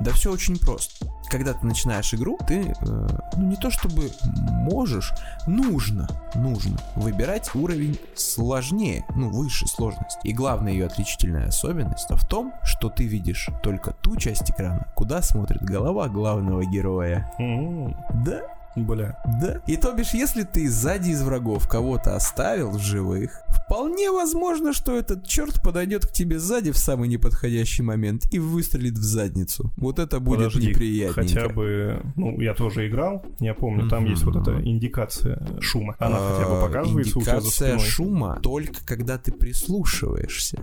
Да все очень просто. Когда ты начинаешь игру, ты, э, ну не то чтобы можешь, нужно, нужно выбирать уровень сложнее, ну выше сложности. И главная ее отличительная особенность в том, что ты видишь только ту часть экрана, куда смотрит голова главного героя. М, Да, Бля. да. И то бишь, если ты сзади из врагов кого-то оставил в живых, вполне возможно, что этот черт подойдет к тебе сзади в самый неподходящий момент и выстрелит в задницу. Вот это будет Подожди, неприятненько. Хотя бы, ну, я тоже играл, я помню, там есть вот эта индикация шума. Она хотя бы А, у тебя за Индикация спиной. шума только когда ты прислушиваешься.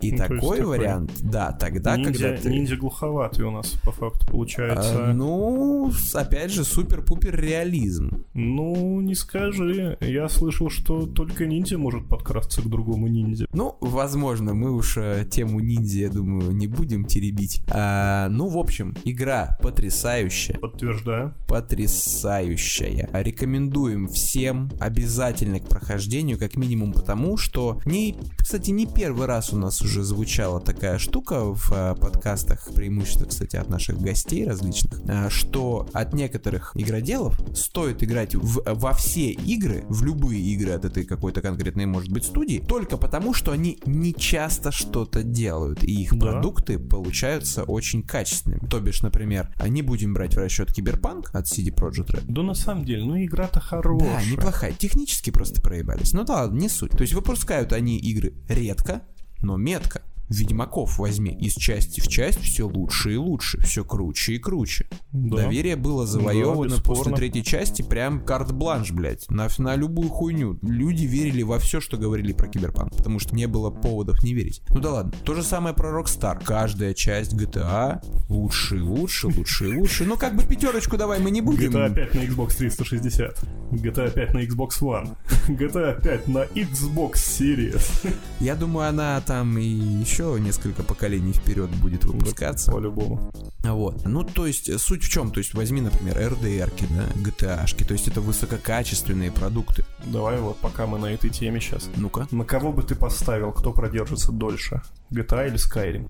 И ну, такой вариант, да, тогда, ниндзя, когда ты... ниндзя глуховатый у нас, по факту, получается. А, ну, опять же, супер-пупер реализм. Ну, не скажи. Я слышал, что только ниндзя может подкрасться к другому ниндзя. Ну, возможно, мы уж э, тему ниндзя, я думаю, не будем теребить. А, ну, в общем, игра потрясающая. Подтверждаю. Потрясающая. Рекомендуем всем обязательно к прохождению, как минимум потому, что не, кстати, не первый раз у нас уже звучала такая штука в э, подкастах, преимущество, кстати, от наших гостей различных, э, что от некоторых игроделов стоит играть в- во все игры, в любые игры от этой какой-то конкретной, может быть, студии, только потому, что они не часто что-то делают, и их Да. продукты получаются очень качественными. То бишь, например, а не будем брать в расчет Киберпанк от CD Projekt Red. Да на самом деле, ну игра-то хорошая. Да, неплохая. Технически просто проебались. Ну да, ладно, не суть. То есть выпускают они игры редко, но метко. Ведьмаков возьми. Из части в часть все лучше и лучше, все круче и круче. Да. Доверие было завоевано Да, после третьей части прям карт-бланш, блядь, на, на любую хуйню. Люди верили во все, что говорили про Киберпанк, потому что не было поводов не верить. Ну да ладно. То же самое про Rockstar. Каждая часть GTA лучше и лучше, лучше и лучше. Ну как бы пятерочку давай мы не будем. GTA 5 на Xbox 360, GTA 5 на Xbox One, GTA 5 на Xbox Series. Я думаю, она там и еще несколько поколений вперед будет выпускаться. По-любому. Вот. Ну, то есть, э, суть в чем? То есть, возьми, например, RDR-ки, да, GTA-шки. То есть, это высококачественные продукты. Давай вот пока мы на этой теме сейчас. Ну-ка. На кого бы ты поставил, кто продержится дольше? GTA или Skyrim?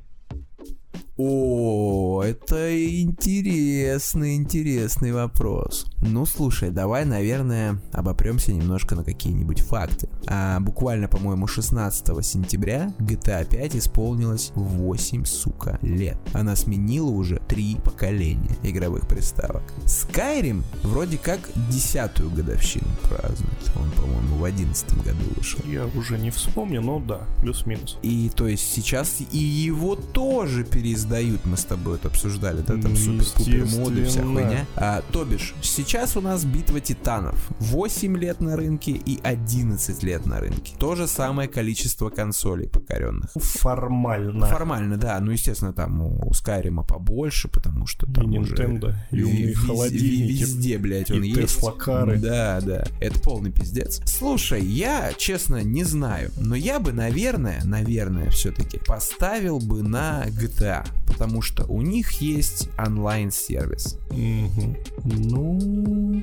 О, это интересный, интересный вопрос. Ну, слушай, давай, наверное, обопремся немножко на какие-нибудь факты. А, буквально, по-моему, 16 сентября GTA 5 исполнилось 8, сука, лет. Она сменила уже три поколения игровых приставок. Skyrim вроде как десятую годовщину празднует. Он, по-моему, в 11 году вышел. Я уже не вспомню, но да, плюс-минус. И то есть сейчас и его тоже переиздают, мы с тобой это обсуждали, да, там супер-пупер моды, вся хуйня. А, то бишь, сейчас у нас битва титанов. 8 лет на рынке и 11 лет на рынке. То же самое количество консолей покоренных. Формально. Формально, да, ну естественно там у Скайрима побольше, потому что И там уже Nintendo, и умные холодильники, везде, блядь, он и есть. Тесла-кары. Да, да, это полный пиздец. Слушай, я, честно, не знаю, но я бы, наверное, наверное, все-таки поставил бы на GTA, потому что у них есть онлайн-сервис. Мгм. Ну...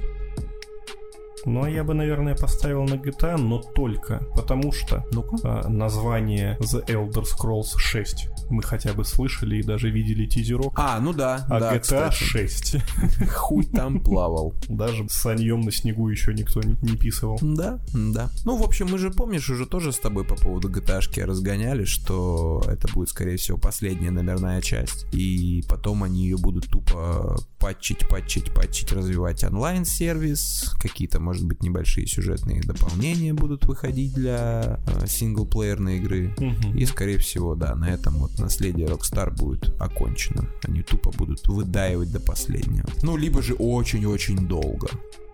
Ну, а я бы, наверное, поставил на GTA, но только потому что Ну-ка. а, название The Elder Scrolls 6 мы хотя бы слышали и даже видели тизерок. А, ну да, А да, GTA кстати. 6 Хуй там плавал. даже с саньем на снегу еще никто не, не писывал. Да, да. Ну, в общем, мы же, помнишь, уже тоже с тобой по поводу GTA разгоняли, что это будет, скорее всего, последняя номерная часть. И потом они ее будут тупо патчить, патчить, патчить, развивать онлайн-сервис. Какие-то, может быть, небольшие сюжетные дополнения будут выходить для э, синглплеерной игры. Мгм. И, скорее всего, да, на этом вот наследие Rockstar будет окончено. Они тупо будут выдаивать до последнего. Ну, либо же очень-очень долго.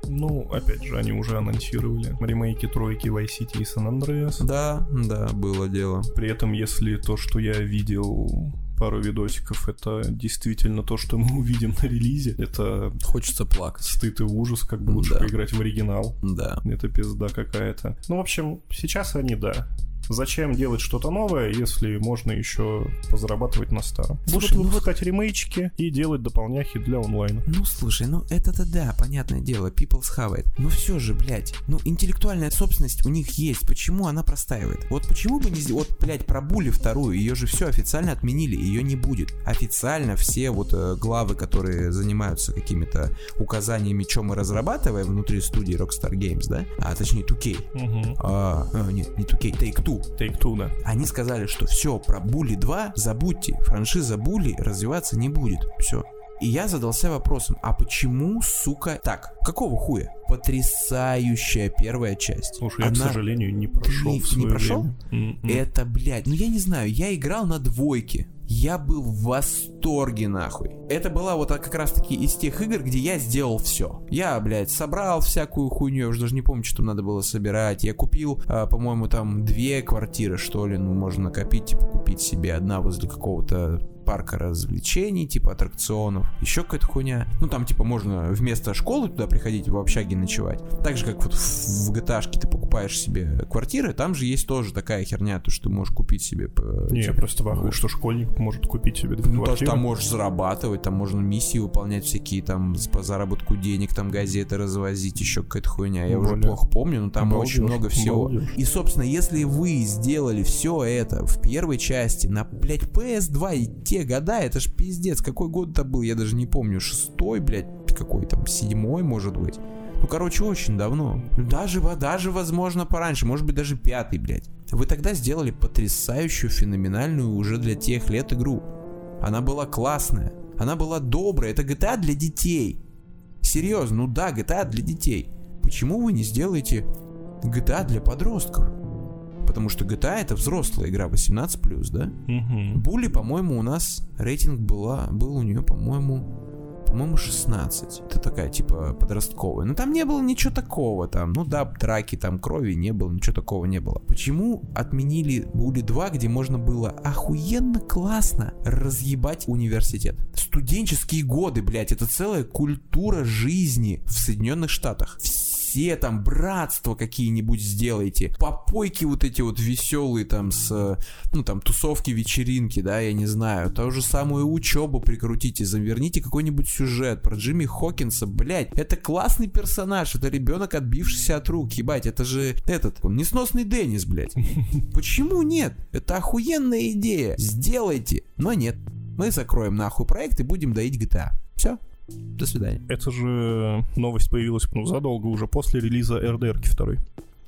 Ну, опять же, они уже анонсировали ремейки тройки Vice City и San Andreas. Да, да, было дело. При этом, если то, что я видел пару видосиков, это действительно то, что мы увидим на релизе, это Хочется плакать. стыд и ужас, как бы лучше Да. поиграть в оригинал. Да. Это пизда какая-то. Ну, в общем, сейчас они, да. Зачем делать что-то новое, если можно еще позарабатывать на старом? Будут ну вот- выпускать ремейчики и делать дополняхи для онлайна. Ну слушай, ну это-то да, понятное дело, have it. Но все же, блядь, ну интеллектуальная собственность у них есть, почему она простаивает? Вот почему бы не сделать, вот, блядь, про Були вторую, ее же все официально отменили, ее не будет. Официально все вот э, главы, которые занимаются какими-то указаниями, что мы разрабатываем внутри студии Rockstar Games, да, а точнее 2K, Угу. а, а, нет, не 2K, Take-Two, Take-Two, да. Они сказали, что все, про Були 2 забудьте, франшиза Були развиваться не будет. Все. И я задался вопросом, а почему, сука, так, какого хуя? Потрясающая первая часть. Слушай, я, к Она- сожалению, не прошел Не- в не свое прошел? время. М-м. Это, блядь, ну я не знаю, я играл на двойке. Я был в восторге, нахуй. Это была вот как раз таки из тех игр, где я сделал все. Я, блядь, собрал всякую хуйню, я уже даже не помню, что там надо было собирать. Я купил, а, по-моему, там две квартиры, что ли, ну, можно накопить, типа, купить себе одна возле какого-то парка развлечений, типа аттракционов, еще какая-то хуйня. Ну, там, типа, можно вместо школы туда приходить, в общаге ночевать. Так же, как вот в, GTA ты покупаешь себе квартиры, там же есть тоже такая херня, то, что ты можешь купить себе... э, Не, я просто в ахуе, что школьник может купить себе две ну, что квартиры. там можешь зарабатывать, там можно миссии выполнять всякие, там, по заработку денег, там, газеты развозить, еще какая-то хуйня. Я уже Бля. плохо помню, но там Обалдешь, очень много всего. обалдешь. И, собственно, если вы сделали все это в первой части на, блядь, PS2 и те года, это ж пиздец. Какой год это был, я даже не помню. Шестой, блядь, какой там, седьмой, может быть. Ну, короче, очень давно. Даже, даже, возможно, пораньше. Может быть, даже пятый, блядь. Вы тогда сделали потрясающую, феноменальную уже для тех лет игру. Она была классная. Она была добрая. Это GTA для детей. Серьезно, ну да, GTA для детей. Почему вы не сделаете GTA для подростков? потому что GTA это взрослая игра, 18+, да? Угу. Були, по-моему, у нас рейтинг была, был у нее, по-моему, по-моему, 16. Это такая, типа, подростковая. Но там не было ничего такого там. Ну да, драки, там крови не было, ничего такого не было. Почему отменили Були 2, где можно было охуенно классно разъебать университет? Студенческие годы, блядь, это целая культура жизни в Соединенных Штатах. Все там братства какие-нибудь сделайте. Попойки вот эти вот веселые там с, ну там тусовки, вечеринки, да, я не знаю. Ту же самую учебу прикрутите, заверните какой-нибудь сюжет про Джимми Хокинса, блядь. Это классный персонаж, это ребенок, отбившийся от рук, ебать, это же этот, он несносный Деннис, блядь. Почему нет? Это охуенная идея. Сделайте. Но нет. Мы закроем нахуй проект и будем доить GTA. Все. До свидания. Это же новость появилась ну, задолго уже после релиза RDR 2.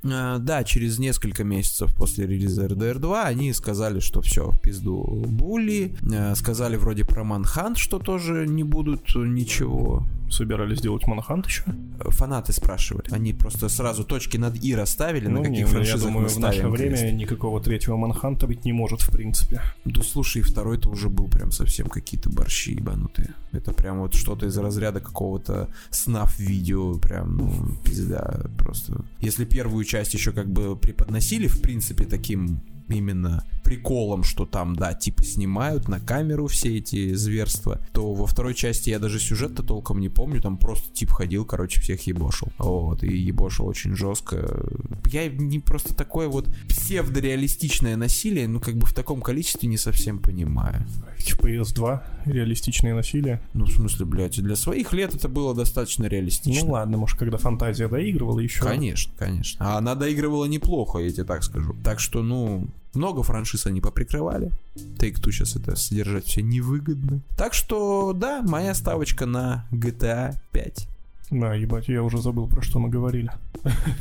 А, да, через несколько месяцев после релиза RDR 2 они сказали, что все, в пизду Булли. А, сказали вроде про Манхант, что тоже не будут ничего собирались сделать Монохант еще? Фанаты спрашивали. Они просто сразу точки над «и» расставили, ну, на каких не, франшизах я думаю, мы в наше время крест. никакого третьего Моноханта быть не может, в принципе. Да слушай, второй-то уже был прям совсем какие-то борщи ебанутые. Это прям вот что-то из разряда какого-то снаф-видео, прям, ну, пизда, просто. Если первую часть еще как бы преподносили, в принципе, таким именно приколом, что там, да, типа снимают на камеру все эти зверства, то во второй части я даже сюжет-то толком не помню, там просто тип ходил, короче, всех ебошил. Вот, и ебошил очень жестко. Я не просто такое вот псевдореалистичное насилие, ну, как бы в таком количестве не совсем понимаю. Типа PS2 реалистичное насилие? Ну, в смысле, блядь, для своих лет это было достаточно реалистично. Ну ладно, может, когда фантазия доигрывала еще. Конечно, конечно. А она доигрывала неплохо, я тебе так скажу. Так что, ну, много франшиз они поприкрывали. Take-Two сейчас это содержать все невыгодно. Так что, да, моя ставочка на GTA 5. Да, ебать, я уже забыл, про что мы говорили.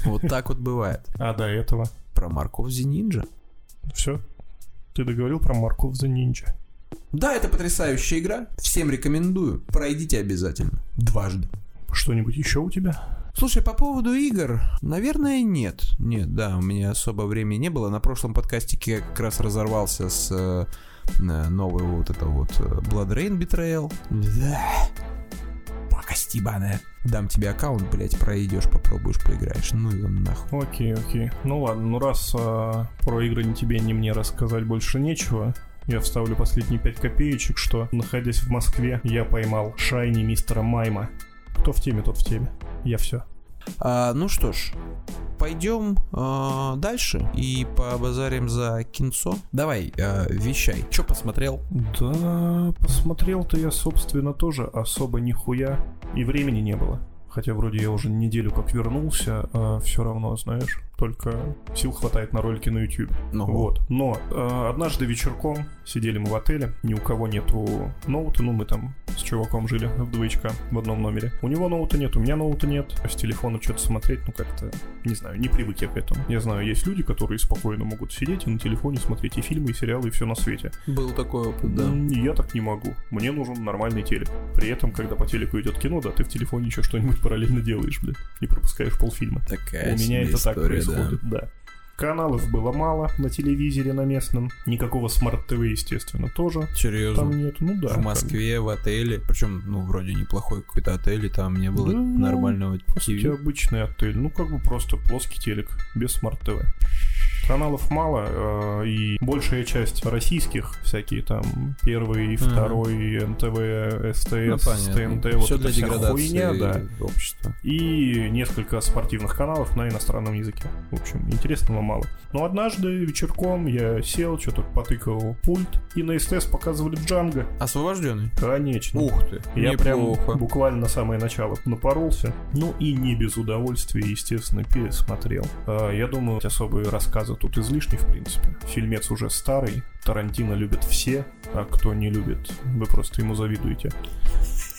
Вот так вот бывает. А до этого? Про Марков the Ninja. Все? Ты договорил про Марков the Ninja? Да, это потрясающая игра. Всем рекомендую. Пройдите обязательно. Дважды. Что-нибудь еще у тебя? Слушай, по поводу игр, наверное, нет. Нет, да, у меня особо времени не было. На прошлом подкастике я как раз разорвался с э, новой вот это вот э, Blood Rain Betrayal. Да. Пакость ебаная. Дам тебе аккаунт, блять, пройдешь, попробуешь, поиграешь. Ну и он нахуй. Окей, окей. Ну ладно, ну раз э, про игры ни тебе, ни мне рассказать больше нечего, я вставлю последние 5 копеечек, что, находясь в Москве, я поймал Шайни мистера Майма. Кто в теме, тот в теме. Я все. А, ну что ж, пойдем э, дальше и побазарим за кинцо. Давай, э, вещай. Что посмотрел? Да, посмотрел-то я, собственно, тоже особо нихуя. И времени не было. Хотя вроде я уже неделю как вернулся, а все равно, знаешь, только сил хватает на ролики на YouTube. Ну. Вот. Но э, однажды вечерком сидели мы в отеле, ни у кого нету ноута, ну мы там с чуваком жили в двоечка в одном номере. У него ноута нет, у меня ноута нет. С телефона что-то смотреть, ну как-то, не знаю, не привык я к этому. Я знаю, есть люди, которые спокойно могут сидеть и на телефоне смотреть и фильмы, и сериалы, и все на свете. Был такой опыт, да. Я так не могу. Мне нужен нормальный телек. При этом, когда по телеку идет кино, да, ты в телефоне еще что-нибудь параллельно делаешь, блядь, и пропускаешь полфильма. Такая У меня это история, так происходит, да. да. Каналов было мало на телевизоре на местном. Никакого смарт-ТВ, естественно, тоже. Серьезно? Там нет. Ну да. В Москве, в отеле. Причем, ну, вроде неплохой какой-то отель, и там не было да, нормального ТВ. обычный отель. Ну, как бы просто плоский телек, без смарт-ТВ. Каналов мало, э, и большая часть российских, всякие там первый, второй, НТВ, СТС, ну, ТНТ, вот Все эта вся хуйня, да. Общества. И несколько спортивных каналов на иностранном языке. В общем, интересного мало. Но однажды вечерком я сел, что-то потыкал пульт, и на СТС показывали Джанго. Освобожденный? Конечно. Ух ты, Я неплохо. прям буквально на самое начало напоролся. Ну и не без удовольствия, естественно, пересмотрел. А, я думаю, особые рассказы тут излишни, в принципе. Фильмец уже старый, Тарантино любят все, а кто не любит, вы просто ему завидуете.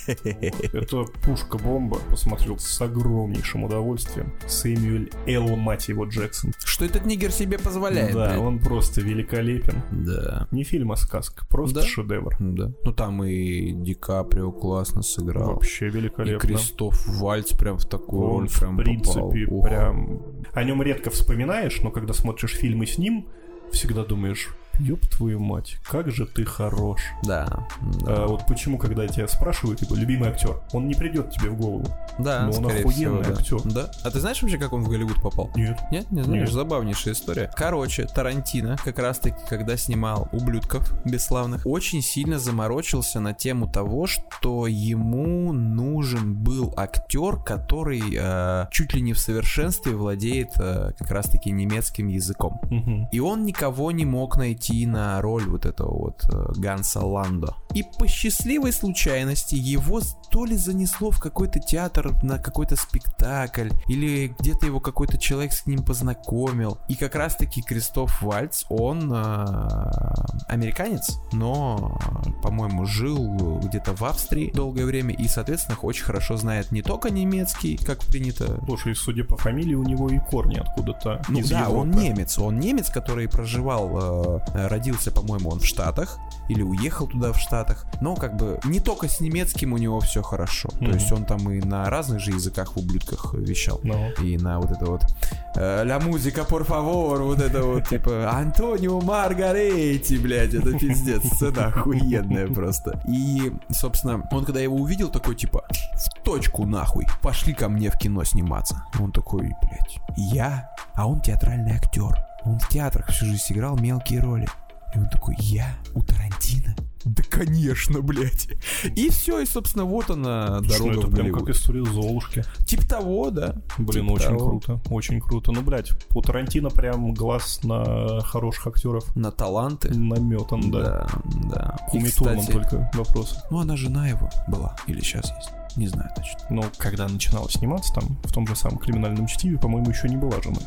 Это пушка-бомба. Посмотрел с огромнейшим удовольствием. Сэмюэль Эл, мать его, Джексон. Что этот нигер себе позволяет? Да, блядь? он просто великолепен. Да. Не фильм, а сказка. Просто Да? шедевр. Да. Ну там и Ди Каприо классно сыграл. Вообще И великолепно. Кристоф Вальц прям в такую Он, роль в прям принципе, попал. Прям... О нем редко вспоминаешь, но когда смотришь фильмы с ним, всегда думаешь, ёб твою мать, как же ты хорош. Да. Да. А вот почему, когда тебя спрашивают, типа, любимый актер, он не придет тебе в голову. Да, но он скорее охуенный всего, да. актер. Да. А ты знаешь вообще, как он в Голливуд попал? Нет. Нет, не знаешь, Нет. забавнейшая история. Короче, Тарантино, как раз таки, когда снимал «Ублюдков» бесславных, очень сильно заморочился на тему того, что ему нужен был актер, который э, чуть ли не в совершенстве владеет э, как раз таки немецким языком. Мгм. И он никого не мог найти на роль вот этого вот э, Ганса Ландо. И по счастливой случайности его то ли занесло в какой-то театр на какой-то спектакль, или где-то его какой-то человек с ним познакомил. И как раз таки Кристоф Вальц, он э, американец, но, по-моему, жил где-то в Австрии долгое время и, соответственно, очень хорошо знает не только немецкий, как принято Слушай, судя по фамилии, у него и корни откуда-то ну да, Европы. он немец. Он немец, который проживал, э, родился, по-моему, он в Штатах или уехал туда в Штатах. Но как бы не только с немецким у него все хорошо. То Мгм. есть он там и на разных же языках в ублюдках вещал. Ну. И на вот это вот э, «Ля музыка, por favor», вот это вот, типа, «Антонио Маргарети», блядь, это пиздец, сцена охуенная просто. И, собственно, он когда его увидел, такой, типа, в точку нахуй, пошли ко мне в кино сниматься. Он такой, блядь, я? А он театральный актер. Он в театрах всю жизнь играл мелкие роли. И он такой, я у Тарантино? Да конечно, блядь. И все, и, собственно, вот она, ну дорога это в прям Голливуд. как история Золушки. Типа того, да. Блин, Типа очень того. круто, очень круто. Ну, блядь, у Тарантино прям глаз на хороших актеров На таланты. наметан, да. Да, да. У И, Митурман кстати, только вопросы. Ну, она жена его была. Или сейчас есть. Не знаю точно. Но когда начинала сниматься там, в том же самом криминальном чтиве, по-моему, еще не была женой.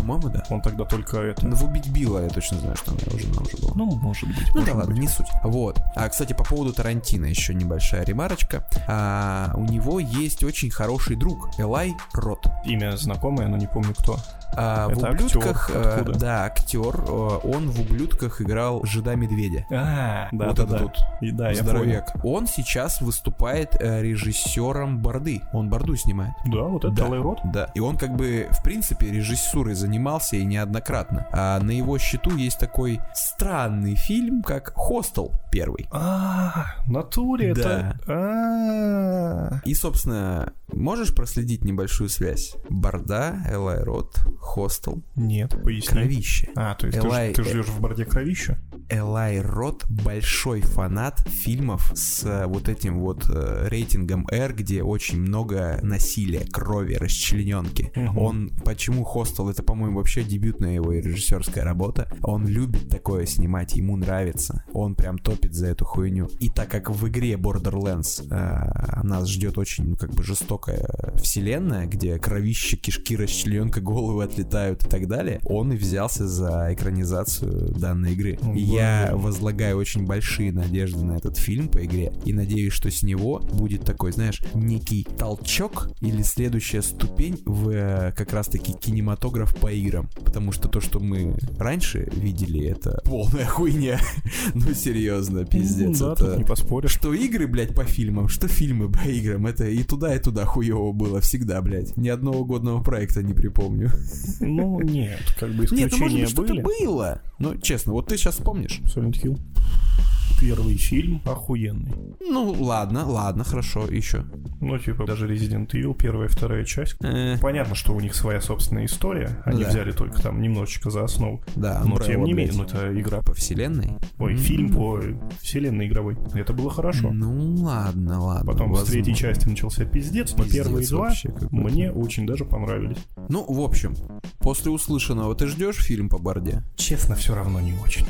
По-моему, да. Он тогда только это... Ну, в «Убить Билла» я точно знаю, что она его жена уже была. Ну, может быть. Ну может да ладно, быть. не суть. Вот. А, кстати, по поводу Тарантино еще небольшая ремарочка. А, у него есть очень хороший друг, Элай Рот. Имя знакомое, но не помню кто. А, в Это ублюдках, актер, э, да, актер, э, он в ублюдках играл жида медведя. А, да, вот да, этот да. вот И да, здоровяк. Он сейчас выступает э, режиссером Борды. Он Борду снимает. Да, вот это Да. Алый Рот. Да, и он как бы, в принципе, режиссурой занимался и неоднократно. А на его счету есть такой странный фильм, как «Хостел» первый. А, в натуре Да. это... А, И, собственно, можешь проследить небольшую связь? Борда, Элай Рот, Хостел, Нет, поясни. Кровище. А, то есть ты Элай- ты ждешь в борде кровища? Элай Рот большой фанат фильмов с э, вот этим вот э, рейтингом R, где очень много насилия, крови, расчлененки. Мгм. Он, почему Хостел, это, по-моему, вообще дебютная его режиссерская работа. Он любит такое снимать, ему нравится. Он прям топит за эту хуйню. И так как в игре Borderlands э, нас ждет очень, ну, как бы жестокая вселенная, где кровище, кишки, расчлененка, головы отлетают и так далее, он и взялся за экранизацию данной игры. И я возлагаю очень большие надежды на этот фильм по игре и надеюсь, что с него будет такой, знаешь, некий толчок или следующая ступень в э, как раз-таки кинематограф по играм. Потому что то, что мы раньше видели, это полная хуйня. Ну, серьезно, пиздец. Ну да, это... тут не поспоришь. Что игры, блядь, по фильмам, что фильмы по играм, это и туда, и туда хуево было всегда, блядь. Ни одного годного проекта не припомню. Ну, нет, как бы Нет, ну может исключения быть что-то были. было. Ну, честно, вот ты сейчас вспомнишь. Silent Hill. Первый фильм охуенный. Ну, ладно, ладно, хорошо, еще. Ну, типа, даже Resident Evil, первая и вторая часть. Э, Понятно, что у них своя собственная история. Они Да. взяли только там немножечко за основу. да, Но тем не менее, ну это игра. по вселенной. Ой, М. фильм по вселенной игровой. Это было хорошо. Ну, ладно, ладно. Потом с третьей возможно. части начался пиздец, но Пиздец первые два мне очень даже понравились. Ну, в общем, после услышанного ты ждешь фильм по Борде? Честно, все равно не очень.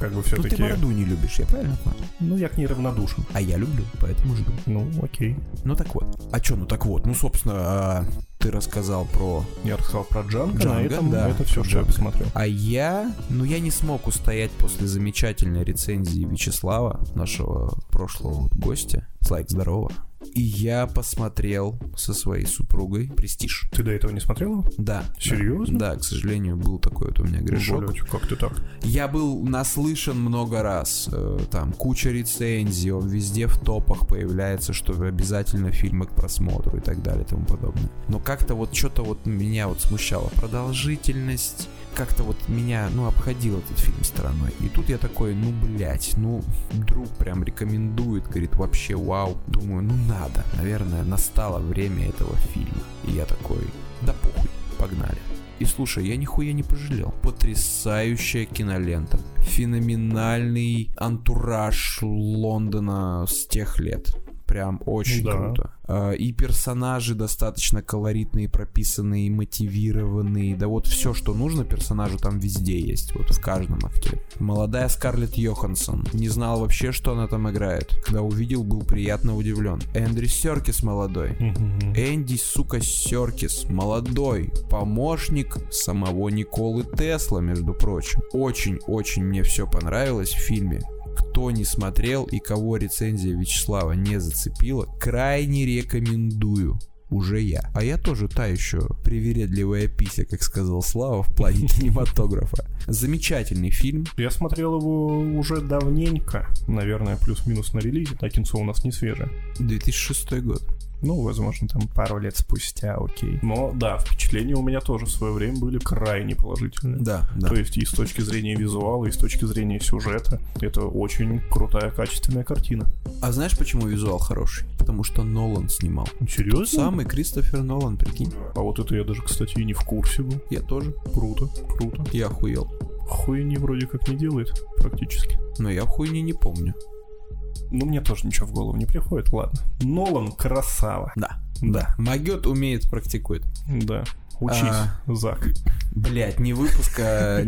Как бы Ну, ты все-таки... Борду не любишь, я правильно понял? Ну, я к ней равнодушен. А я люблю, поэтому жду. Ну, окей. Ну, так вот. А чё, ну так вот, ну, собственно, а, ты рассказал про Я рассказал про Джанго, на Джанго, этом да, это все, что я посмотрел. А я, ну я не смог устоять после замечательной рецензии Вячеслава, нашего прошлого гостя. Слайк, здорово. И я посмотрел со своей супругой «Престиж». Ты до этого не смотрел его? Да. Серьезно? Да, к сожалению, был такой вот у меня грешок. Блядь, как ты так? Я был наслышан много раз. э, Там куча рецензий, он везде в топах появляется, что обязательно фильмы к просмотру и так далее и тому подобное. Но как-то вот что-то вот меня вот смущало. Продолжительность, как-то вот меня, ну, обходил этот фильм стороной. И тут я такой, ну, блять, ну, друг прям рекомендует, говорит, вообще вау. Думаю, ну, надо. Наверное, настало время этого фильма. И я такой, да похуй, погнали. И слушай, я нихуя не пожалел. Потрясающая кинолента. Феноменальный антураж Лондона с тех лет. Прям очень Да. круто. А, И персонажи достаточно колоритные, прописанные, мотивированные. Да вот все, что нужно персонажу там везде есть. Вот в каждом акте. Молодая Скарлетт Йоханссон. Не знал вообще, что она там играет. Когда увидел, был приятно удивлен. Эндрю Серкис молодой. Энди, сука, Серкис, молодой, помощник самого Николы Тесла, между прочим. Очень-очень мне все понравилось в фильме. Кто не смотрел и кого рецензия Вячеслава не зацепила, крайне рекомендую. Уже я. А я тоже та еще привередливая пися, как сказал Слава в плане кинематографа. Замечательный фильм. Я смотрел его уже давненько, наверное, плюс-минус на релизе, а кинцо у нас не свежее. 2006 год. Ну, возможно, там пару лет спустя, окей. Но да, впечатления у меня тоже в свое время были крайне положительные. Да, да. То есть и с точки зрения визуала, и с точки зрения сюжета, это очень крутая, качественная картина. А знаешь, почему визуал хороший? Потому что Нолан снимал. Серьезно? Тот самый Кристофер Нолан, прикинь. А вот это я даже, кстати, и не в курсе был. Я тоже. Круто, круто. Я охуел. Хуйни вроде как не делает, практически. Но я хуйни не помню. Ну, мне тоже ничего в голову не приходит, ладно. Нолан красава. Да. Да, Могет, умеет, практикует. да. Учись, А. Зак. Блять, не выпуска,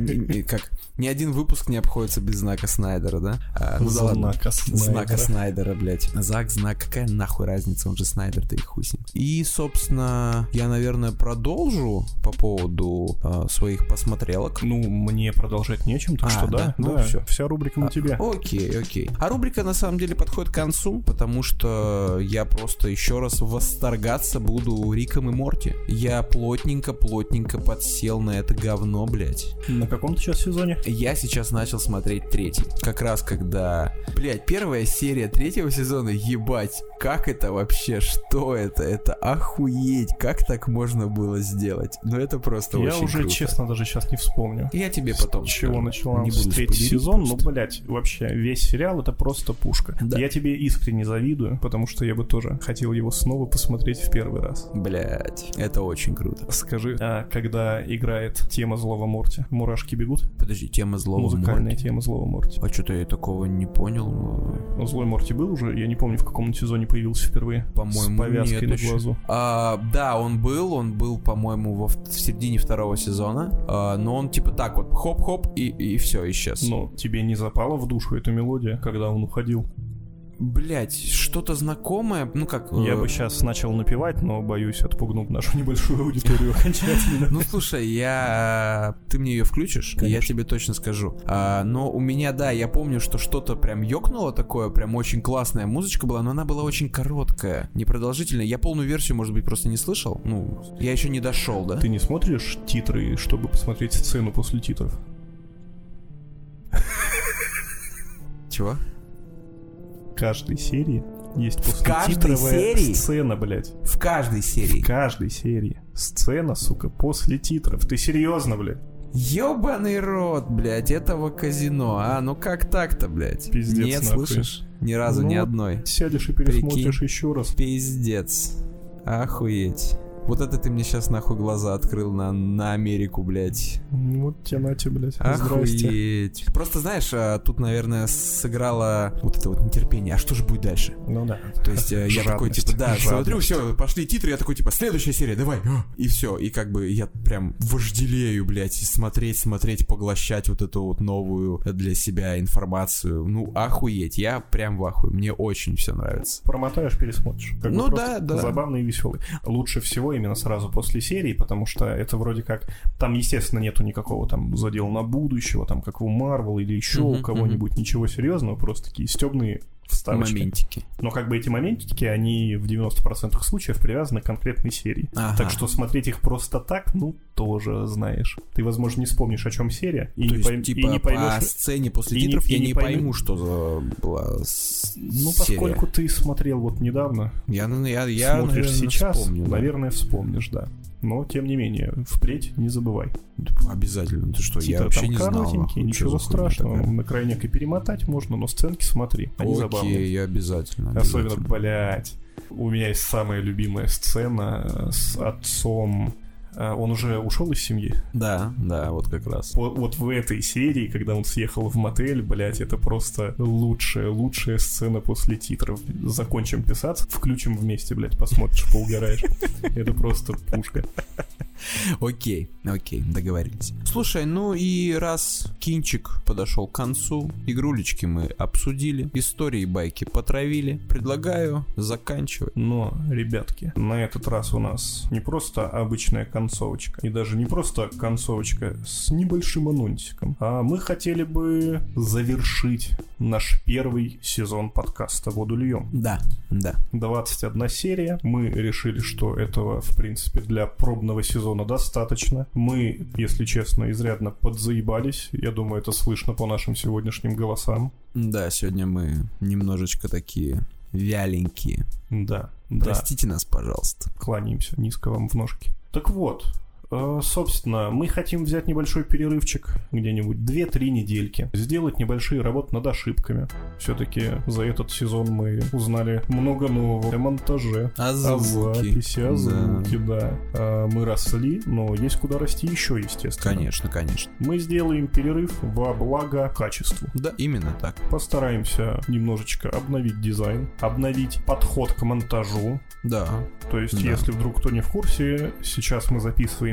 как ни один выпуск не обходится без знака Снайдера, да? А, ну да ладно. Знака Снайдера. Знака Снайдера, блять. Зак, знак, какая нахуй разница, он же Снайдер, да и хуй с ним. И, собственно, я, наверное, продолжу по поводу а, своих посмотрелок. Ну, мне продолжать нечем, так А, что да, да? Ну, да, всё. вся рубрика на тебе. Окей, окей. А рубрика на самом деле подходит к концу, потому что я просто еще раз восторгаться буду Риком и Морти. Я плотненько-плотненько подсел на это говно, блядь. На каком ты сейчас сезоне? Я сейчас начал смотреть третий. Как раз когда... Блядь, первая серия третьего сезона, ебать, как это вообще? Что это? Это охуеть! Как так можно было сделать? Ну это просто Я очень уже, круто. честно, даже сейчас не вспомню. Я тебе потом С чего начала Не буду третий сезон, ну, просто. блять, вообще, весь сериал это просто пушка. Да. Я тебе искренне завидую, потому что я бы тоже хотел его снова посмотреть в первый раз. Блядь, это очень круто. Скажи, а когда играет тема Злого Морти, мурашки бегут? Подожди, тема злого Музыкальная Морти. тема Злого Морти. А что-то я такого не понял. Ну, Злой Морти был уже, я не помню, в каком он сезоне появился впервые. По-моему, С повязкой нет на глазу. А, да, он был, он был, по-моему, во, в середине второго сезона, А, но он типа так вот хоп-хоп и, и все, исчез. Но тебе не запала в душу эта мелодия, когда он уходил? Блять, что-то знакомое, ну как... Я э, бы сейчас начал напевать, но боюсь отпугнуть нашу небольшую аудиторию окончательно. Ну слушай, я... Ты мне ее включишь, я тебе точно скажу. А, но у меня, да, я помню, что что-то прям ёкнуло такое, прям очень классная музычка была, но она была очень короткая, непродолжительная. Я полную версию, может быть, просто не слышал. Ну, я еще не дошел, да? Ты не смотришь титры, чтобы посмотреть сцену после титров? Чего? В каждой серии есть после каждой титровая серии? сцена, блядь. В каждой В серии. каждой серии. Сцена, сука, после титров. Ты серьезно, блядь? Ёбаный рот, блядь, этого казино. А, ну как так-то, блядь? Пиздец, Нет, нахуй. слышишь? Ни разу, Ну ни одной. Сядешь и пересмотришь еще раз. Пиздец. Охуеть. Вот это ты мне сейчас нахуй глаза открыл на, на Америку, блядь. Вот тебе нате, блядь. Здрасте. Охуеть. Просто знаешь, а, тут, наверное, сыграло вот это вот нетерпение. А что же будет дальше? Ну да. То есть э, я такой, Жадность, типа, да, смотрю, жадность. все, пошли титры, я такой, типа, следующая серия, давай. а. И все, и как бы я прям вожделею, блядь, и смотреть, смотреть, поглощать вот эту вот новую для себя информацию. Ну, охуеть, я прям в ахуе, мне очень все нравится. Промотаешь, пересмотришь. Как Ну да, да. Забавный и веселый. Лучше всего именно сразу после серии, потому что это вроде как... Там, естественно, нету никакого там задела на будущего, там, как у Марвел или еще у Мгм, кого-нибудь, ничего серьезного, просто такие стебные вставочки. Моментики. Но как бы эти моментики, они в 90% случаев привязаны к конкретной серии. Ага. Так что смотреть их просто так, ну, тоже знаешь. Ты, возможно, не вспомнишь, о чем серия, и, То не, есть, пойм- типа, и не по поймешь... сцене после и не- титров и я не не поймешь. пойму, что за была с- Ну, серия. поскольку ты смотрел вот недавно, Я, ну, я, я смотришь наверное, сейчас, вспомню, да. наверное, вспомнишь, да. Но, тем не менее, впредь не забывай. Обязательно. Ты что, я Титры вообще не знал. ничего страшного. такая? На крайняк и перемотать можно, но сценки смотри, они забавные. Окей, обязательно. Особенно, обязательно. блядь, у меня есть самая любимая сцена с отцом. А, Он уже ушел из семьи. Да, да, вот как раз. Вот, вот в этой серии, когда он съехал в мотель, блядь, это просто лучшая, лучшая сцена после титров. Закончим писать, включим вместе, блядь, посмотришь, поугараешь. Это просто пушка. Окей, окей, договорились. Слушай, ну и раз кинчик подошел к концу, игрулечки мы обсудили, истории байки потравили, предлагаю заканчивать. Но, ребятки, на этот раз у нас не просто обычная концовочка, и даже не просто концовочка с небольшим анонсиком, а мы хотели бы завершить наш первый сезон подкаста «Воду льем». Да, да. 21 серия. Мы решили, что этого, в принципе, для пробного сезона достаточно. Мы, если честно, изрядно подзаебались. Я думаю, это слышно по нашим сегодняшним голосам. Да, сегодня мы немножечко такие вяленькие. Да, да. Простите нас, пожалуйста. Кланяемся низко вам в ножки. Так вот, собственно, мы хотим взять небольшой перерывчик, где-нибудь 2-3 недельки, сделать небольшие работы над ошибками. Все-таки за этот сезон мы узнали много нового о монтаже, о звуки? записи, о звуке, да. А, Мы росли, но есть куда расти еще, естественно. Конечно, конечно. Мы сделаем перерыв во благо качеству. Да, именно так. Постараемся немножечко обновить дизайн, обновить подход к монтажу, Да. то есть, Да. если вдруг кто не в курсе, сейчас мы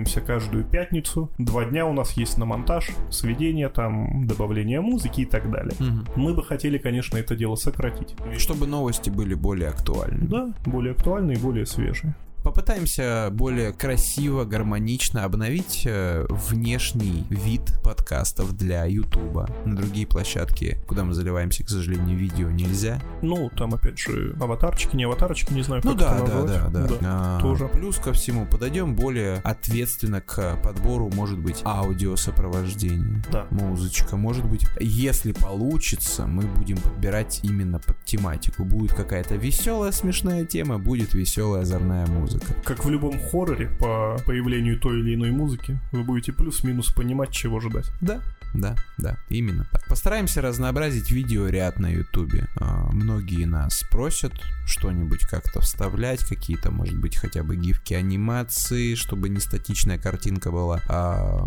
записываемся каждую пятницу. Два дня у нас есть на монтаж, сведение там, добавление музыки и так далее. Мгм. Мы бы хотели, конечно, это дело сократить. Чтобы новости были более актуальны. Да, более актуальные и более свежие. Попытаемся более красиво, гармонично обновить э, внешний вид подкастов для Ютуба. На другие площадки, куда мы заливаемся, к сожалению, видео нельзя. Ну, там, опять же, аватарчики, не аватарчики, не знаю, как Ну да, это да, назвать. да, да, А, тоже. Плюс ко всему подойдем более ответственно к подбору, может быть, аудиосопровождение. Да. Музычка, может быть, если получится, мы будем подбирать именно под тематику. Будет какая-то веселая, смешная тема, будет веселая, озорная музыка. Как в любом хорроре, по появлению той или иной музыки, вы будете плюс-минус понимать, чего ждать. Да, да, да, именно так. Постараемся разнообразить видеоряд на ютубе. А, Многие нас просят что-нибудь как-то вставлять, какие-то, может быть, хотя бы гифки анимации, чтобы не статичная картинка была. А,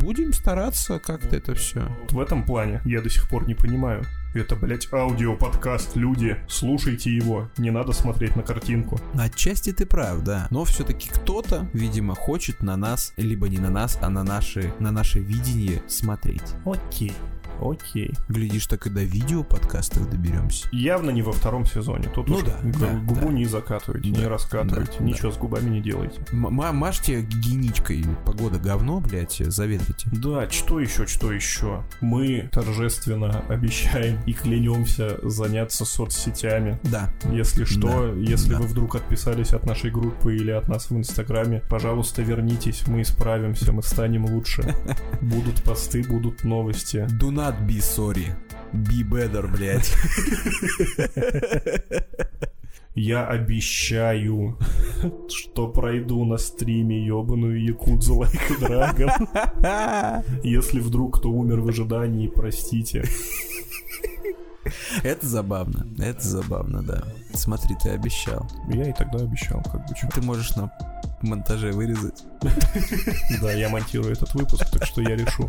будем стараться как-то это все. Вот в этом плане я до сих пор не понимаю. Это, блядь, аудиоподкаст, люди, слушайте его, не надо смотреть на картинку. Отчасти ты прав, да. Но все-таки кто-то, видимо, хочет на нас, либо не на нас, а на наши, на наше видение смотреть. Окей, окей. Глядишь, так и до видео подкастов доберемся. Явно не во втором сезоне. Тут Ну уж да, г- да, губу да. не закатывайте, Да, не раскатывайте, да, ничего с губами не делайте. М- ма- мажьте гигиеничкой, погода говно, блядь, заветрите. Да, что еще, что еще? Мы торжественно обещаем и клянемся заняться соцсетями. Да, Если что, Да, если да. вы вдруг отписались от нашей группы или от нас в Инстаграме, пожалуйста, вернитесь, мы исправимся, мы станем лучше. Будут посты, будут новости. do not be sorry. Be better, блядь. Я обещаю, что пройду на стриме ебаную Якудзу a Dragon. Если вдруг кто умер в ожидании, простите. Это забавно, это забавно, да. Смотри, ты обещал. Я и тогда обещал, как бы чё. Ты можешь на монтаже вырезать. Да, я монтирую этот выпуск, так что я решу.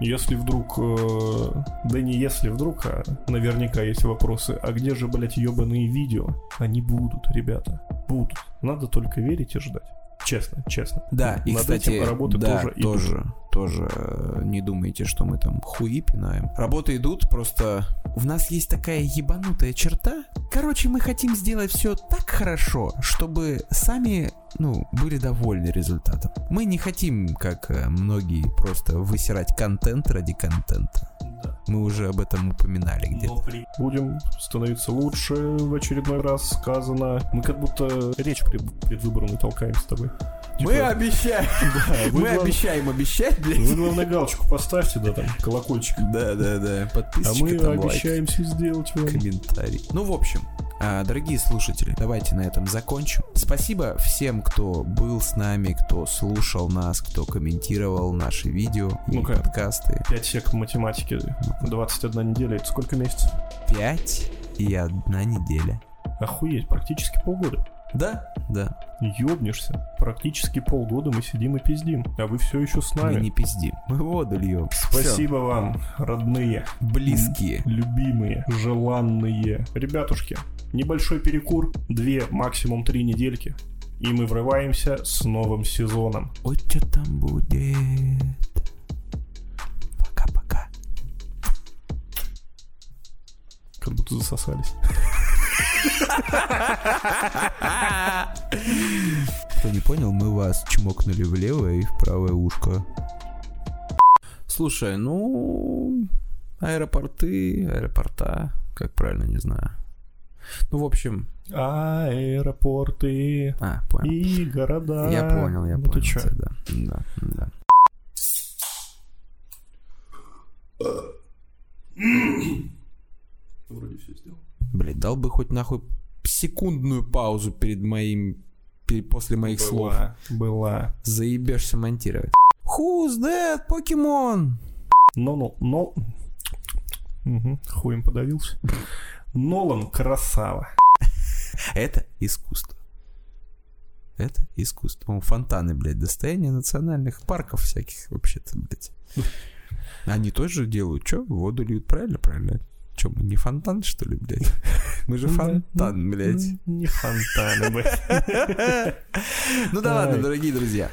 Если вдруг... э, да не если вдруг, а наверняка есть вопросы. А где же, блядь, ебаные видео? Они будут, ребята. Будут. Надо только верить и ждать. Честно, честно. Да, и, Над кстати, этим работы да, тоже идут. тоже, тоже э, не думайте, что мы там хуи пинаем. Работы идут, просто в нас есть такая ебанутая черта. Короче, мы хотим сделать все так хорошо, чтобы сами, ну, были довольны результатом. Мы не хотим, как э, многие, просто высирать контент ради контента. Мы уже об этом упоминали где-то. Будем становиться лучше, в очередной раз сказано. Мы как будто речь пред- предвыборную толкаем с тобой. Мы Типа, обещаем. да, вы, Мы глав- обещаем обещать, вы, блядь. главное, галочку поставьте, да, там, колокольчик. Да, да, да. А Подписочка мы там, лайк. обещаемся сделать вам. комментарий. Ну, в общем, а, дорогие слушатели, давайте на этом закончим. Спасибо всем, кто был с нами, кто слушал нас, кто комментировал наши видео и Ну-ка. подкасты. 5 сек математики, 21 неделя, это сколько месяцев? Пять и одна неделя. Охуеть, практически полгода. Да, да. Ёбнешься. Практически полгода мы сидим и пиздим, а вы все еще с Мы нами. не пиздим. Мы воду льем. Спасибо вам, родные, Близкие. любимые, желанные. Ребятушки, небольшой перекур, две, максимум три недельки, и мы врываемся с новым сезоном. Ой, что там будет? Пока-пока. Как будто засосались. Кто не понял, мы вас чмокнули в левое и в правое ушко. Слушай, ну, аэропорты, аэропорта, как правильно, не знаю. Ну, в общем, Аэропорты а, понял. и города. Я понял, я Ну понял. ты чё? Да, да, да. Вроде все сделал. Блин, дал бы хоть нахуй секундную паузу перед моим, после моих слов. Была, была. Заебешься монтировать. Who's that? Но, но, но... Угу, хуем подавился. Нолан красава. Это искусство. Это искусство. О, фонтаны, блядь, достояние национальных парков всяких вообще-то, блядь. Они тоже делают, что? Воду льют, правильно? Правильно. Че, мы не фонтан, что ли, блядь? Мы же фонтан, блядь. Не фонтаны, блядь. Ну да ладно, дорогие друзья.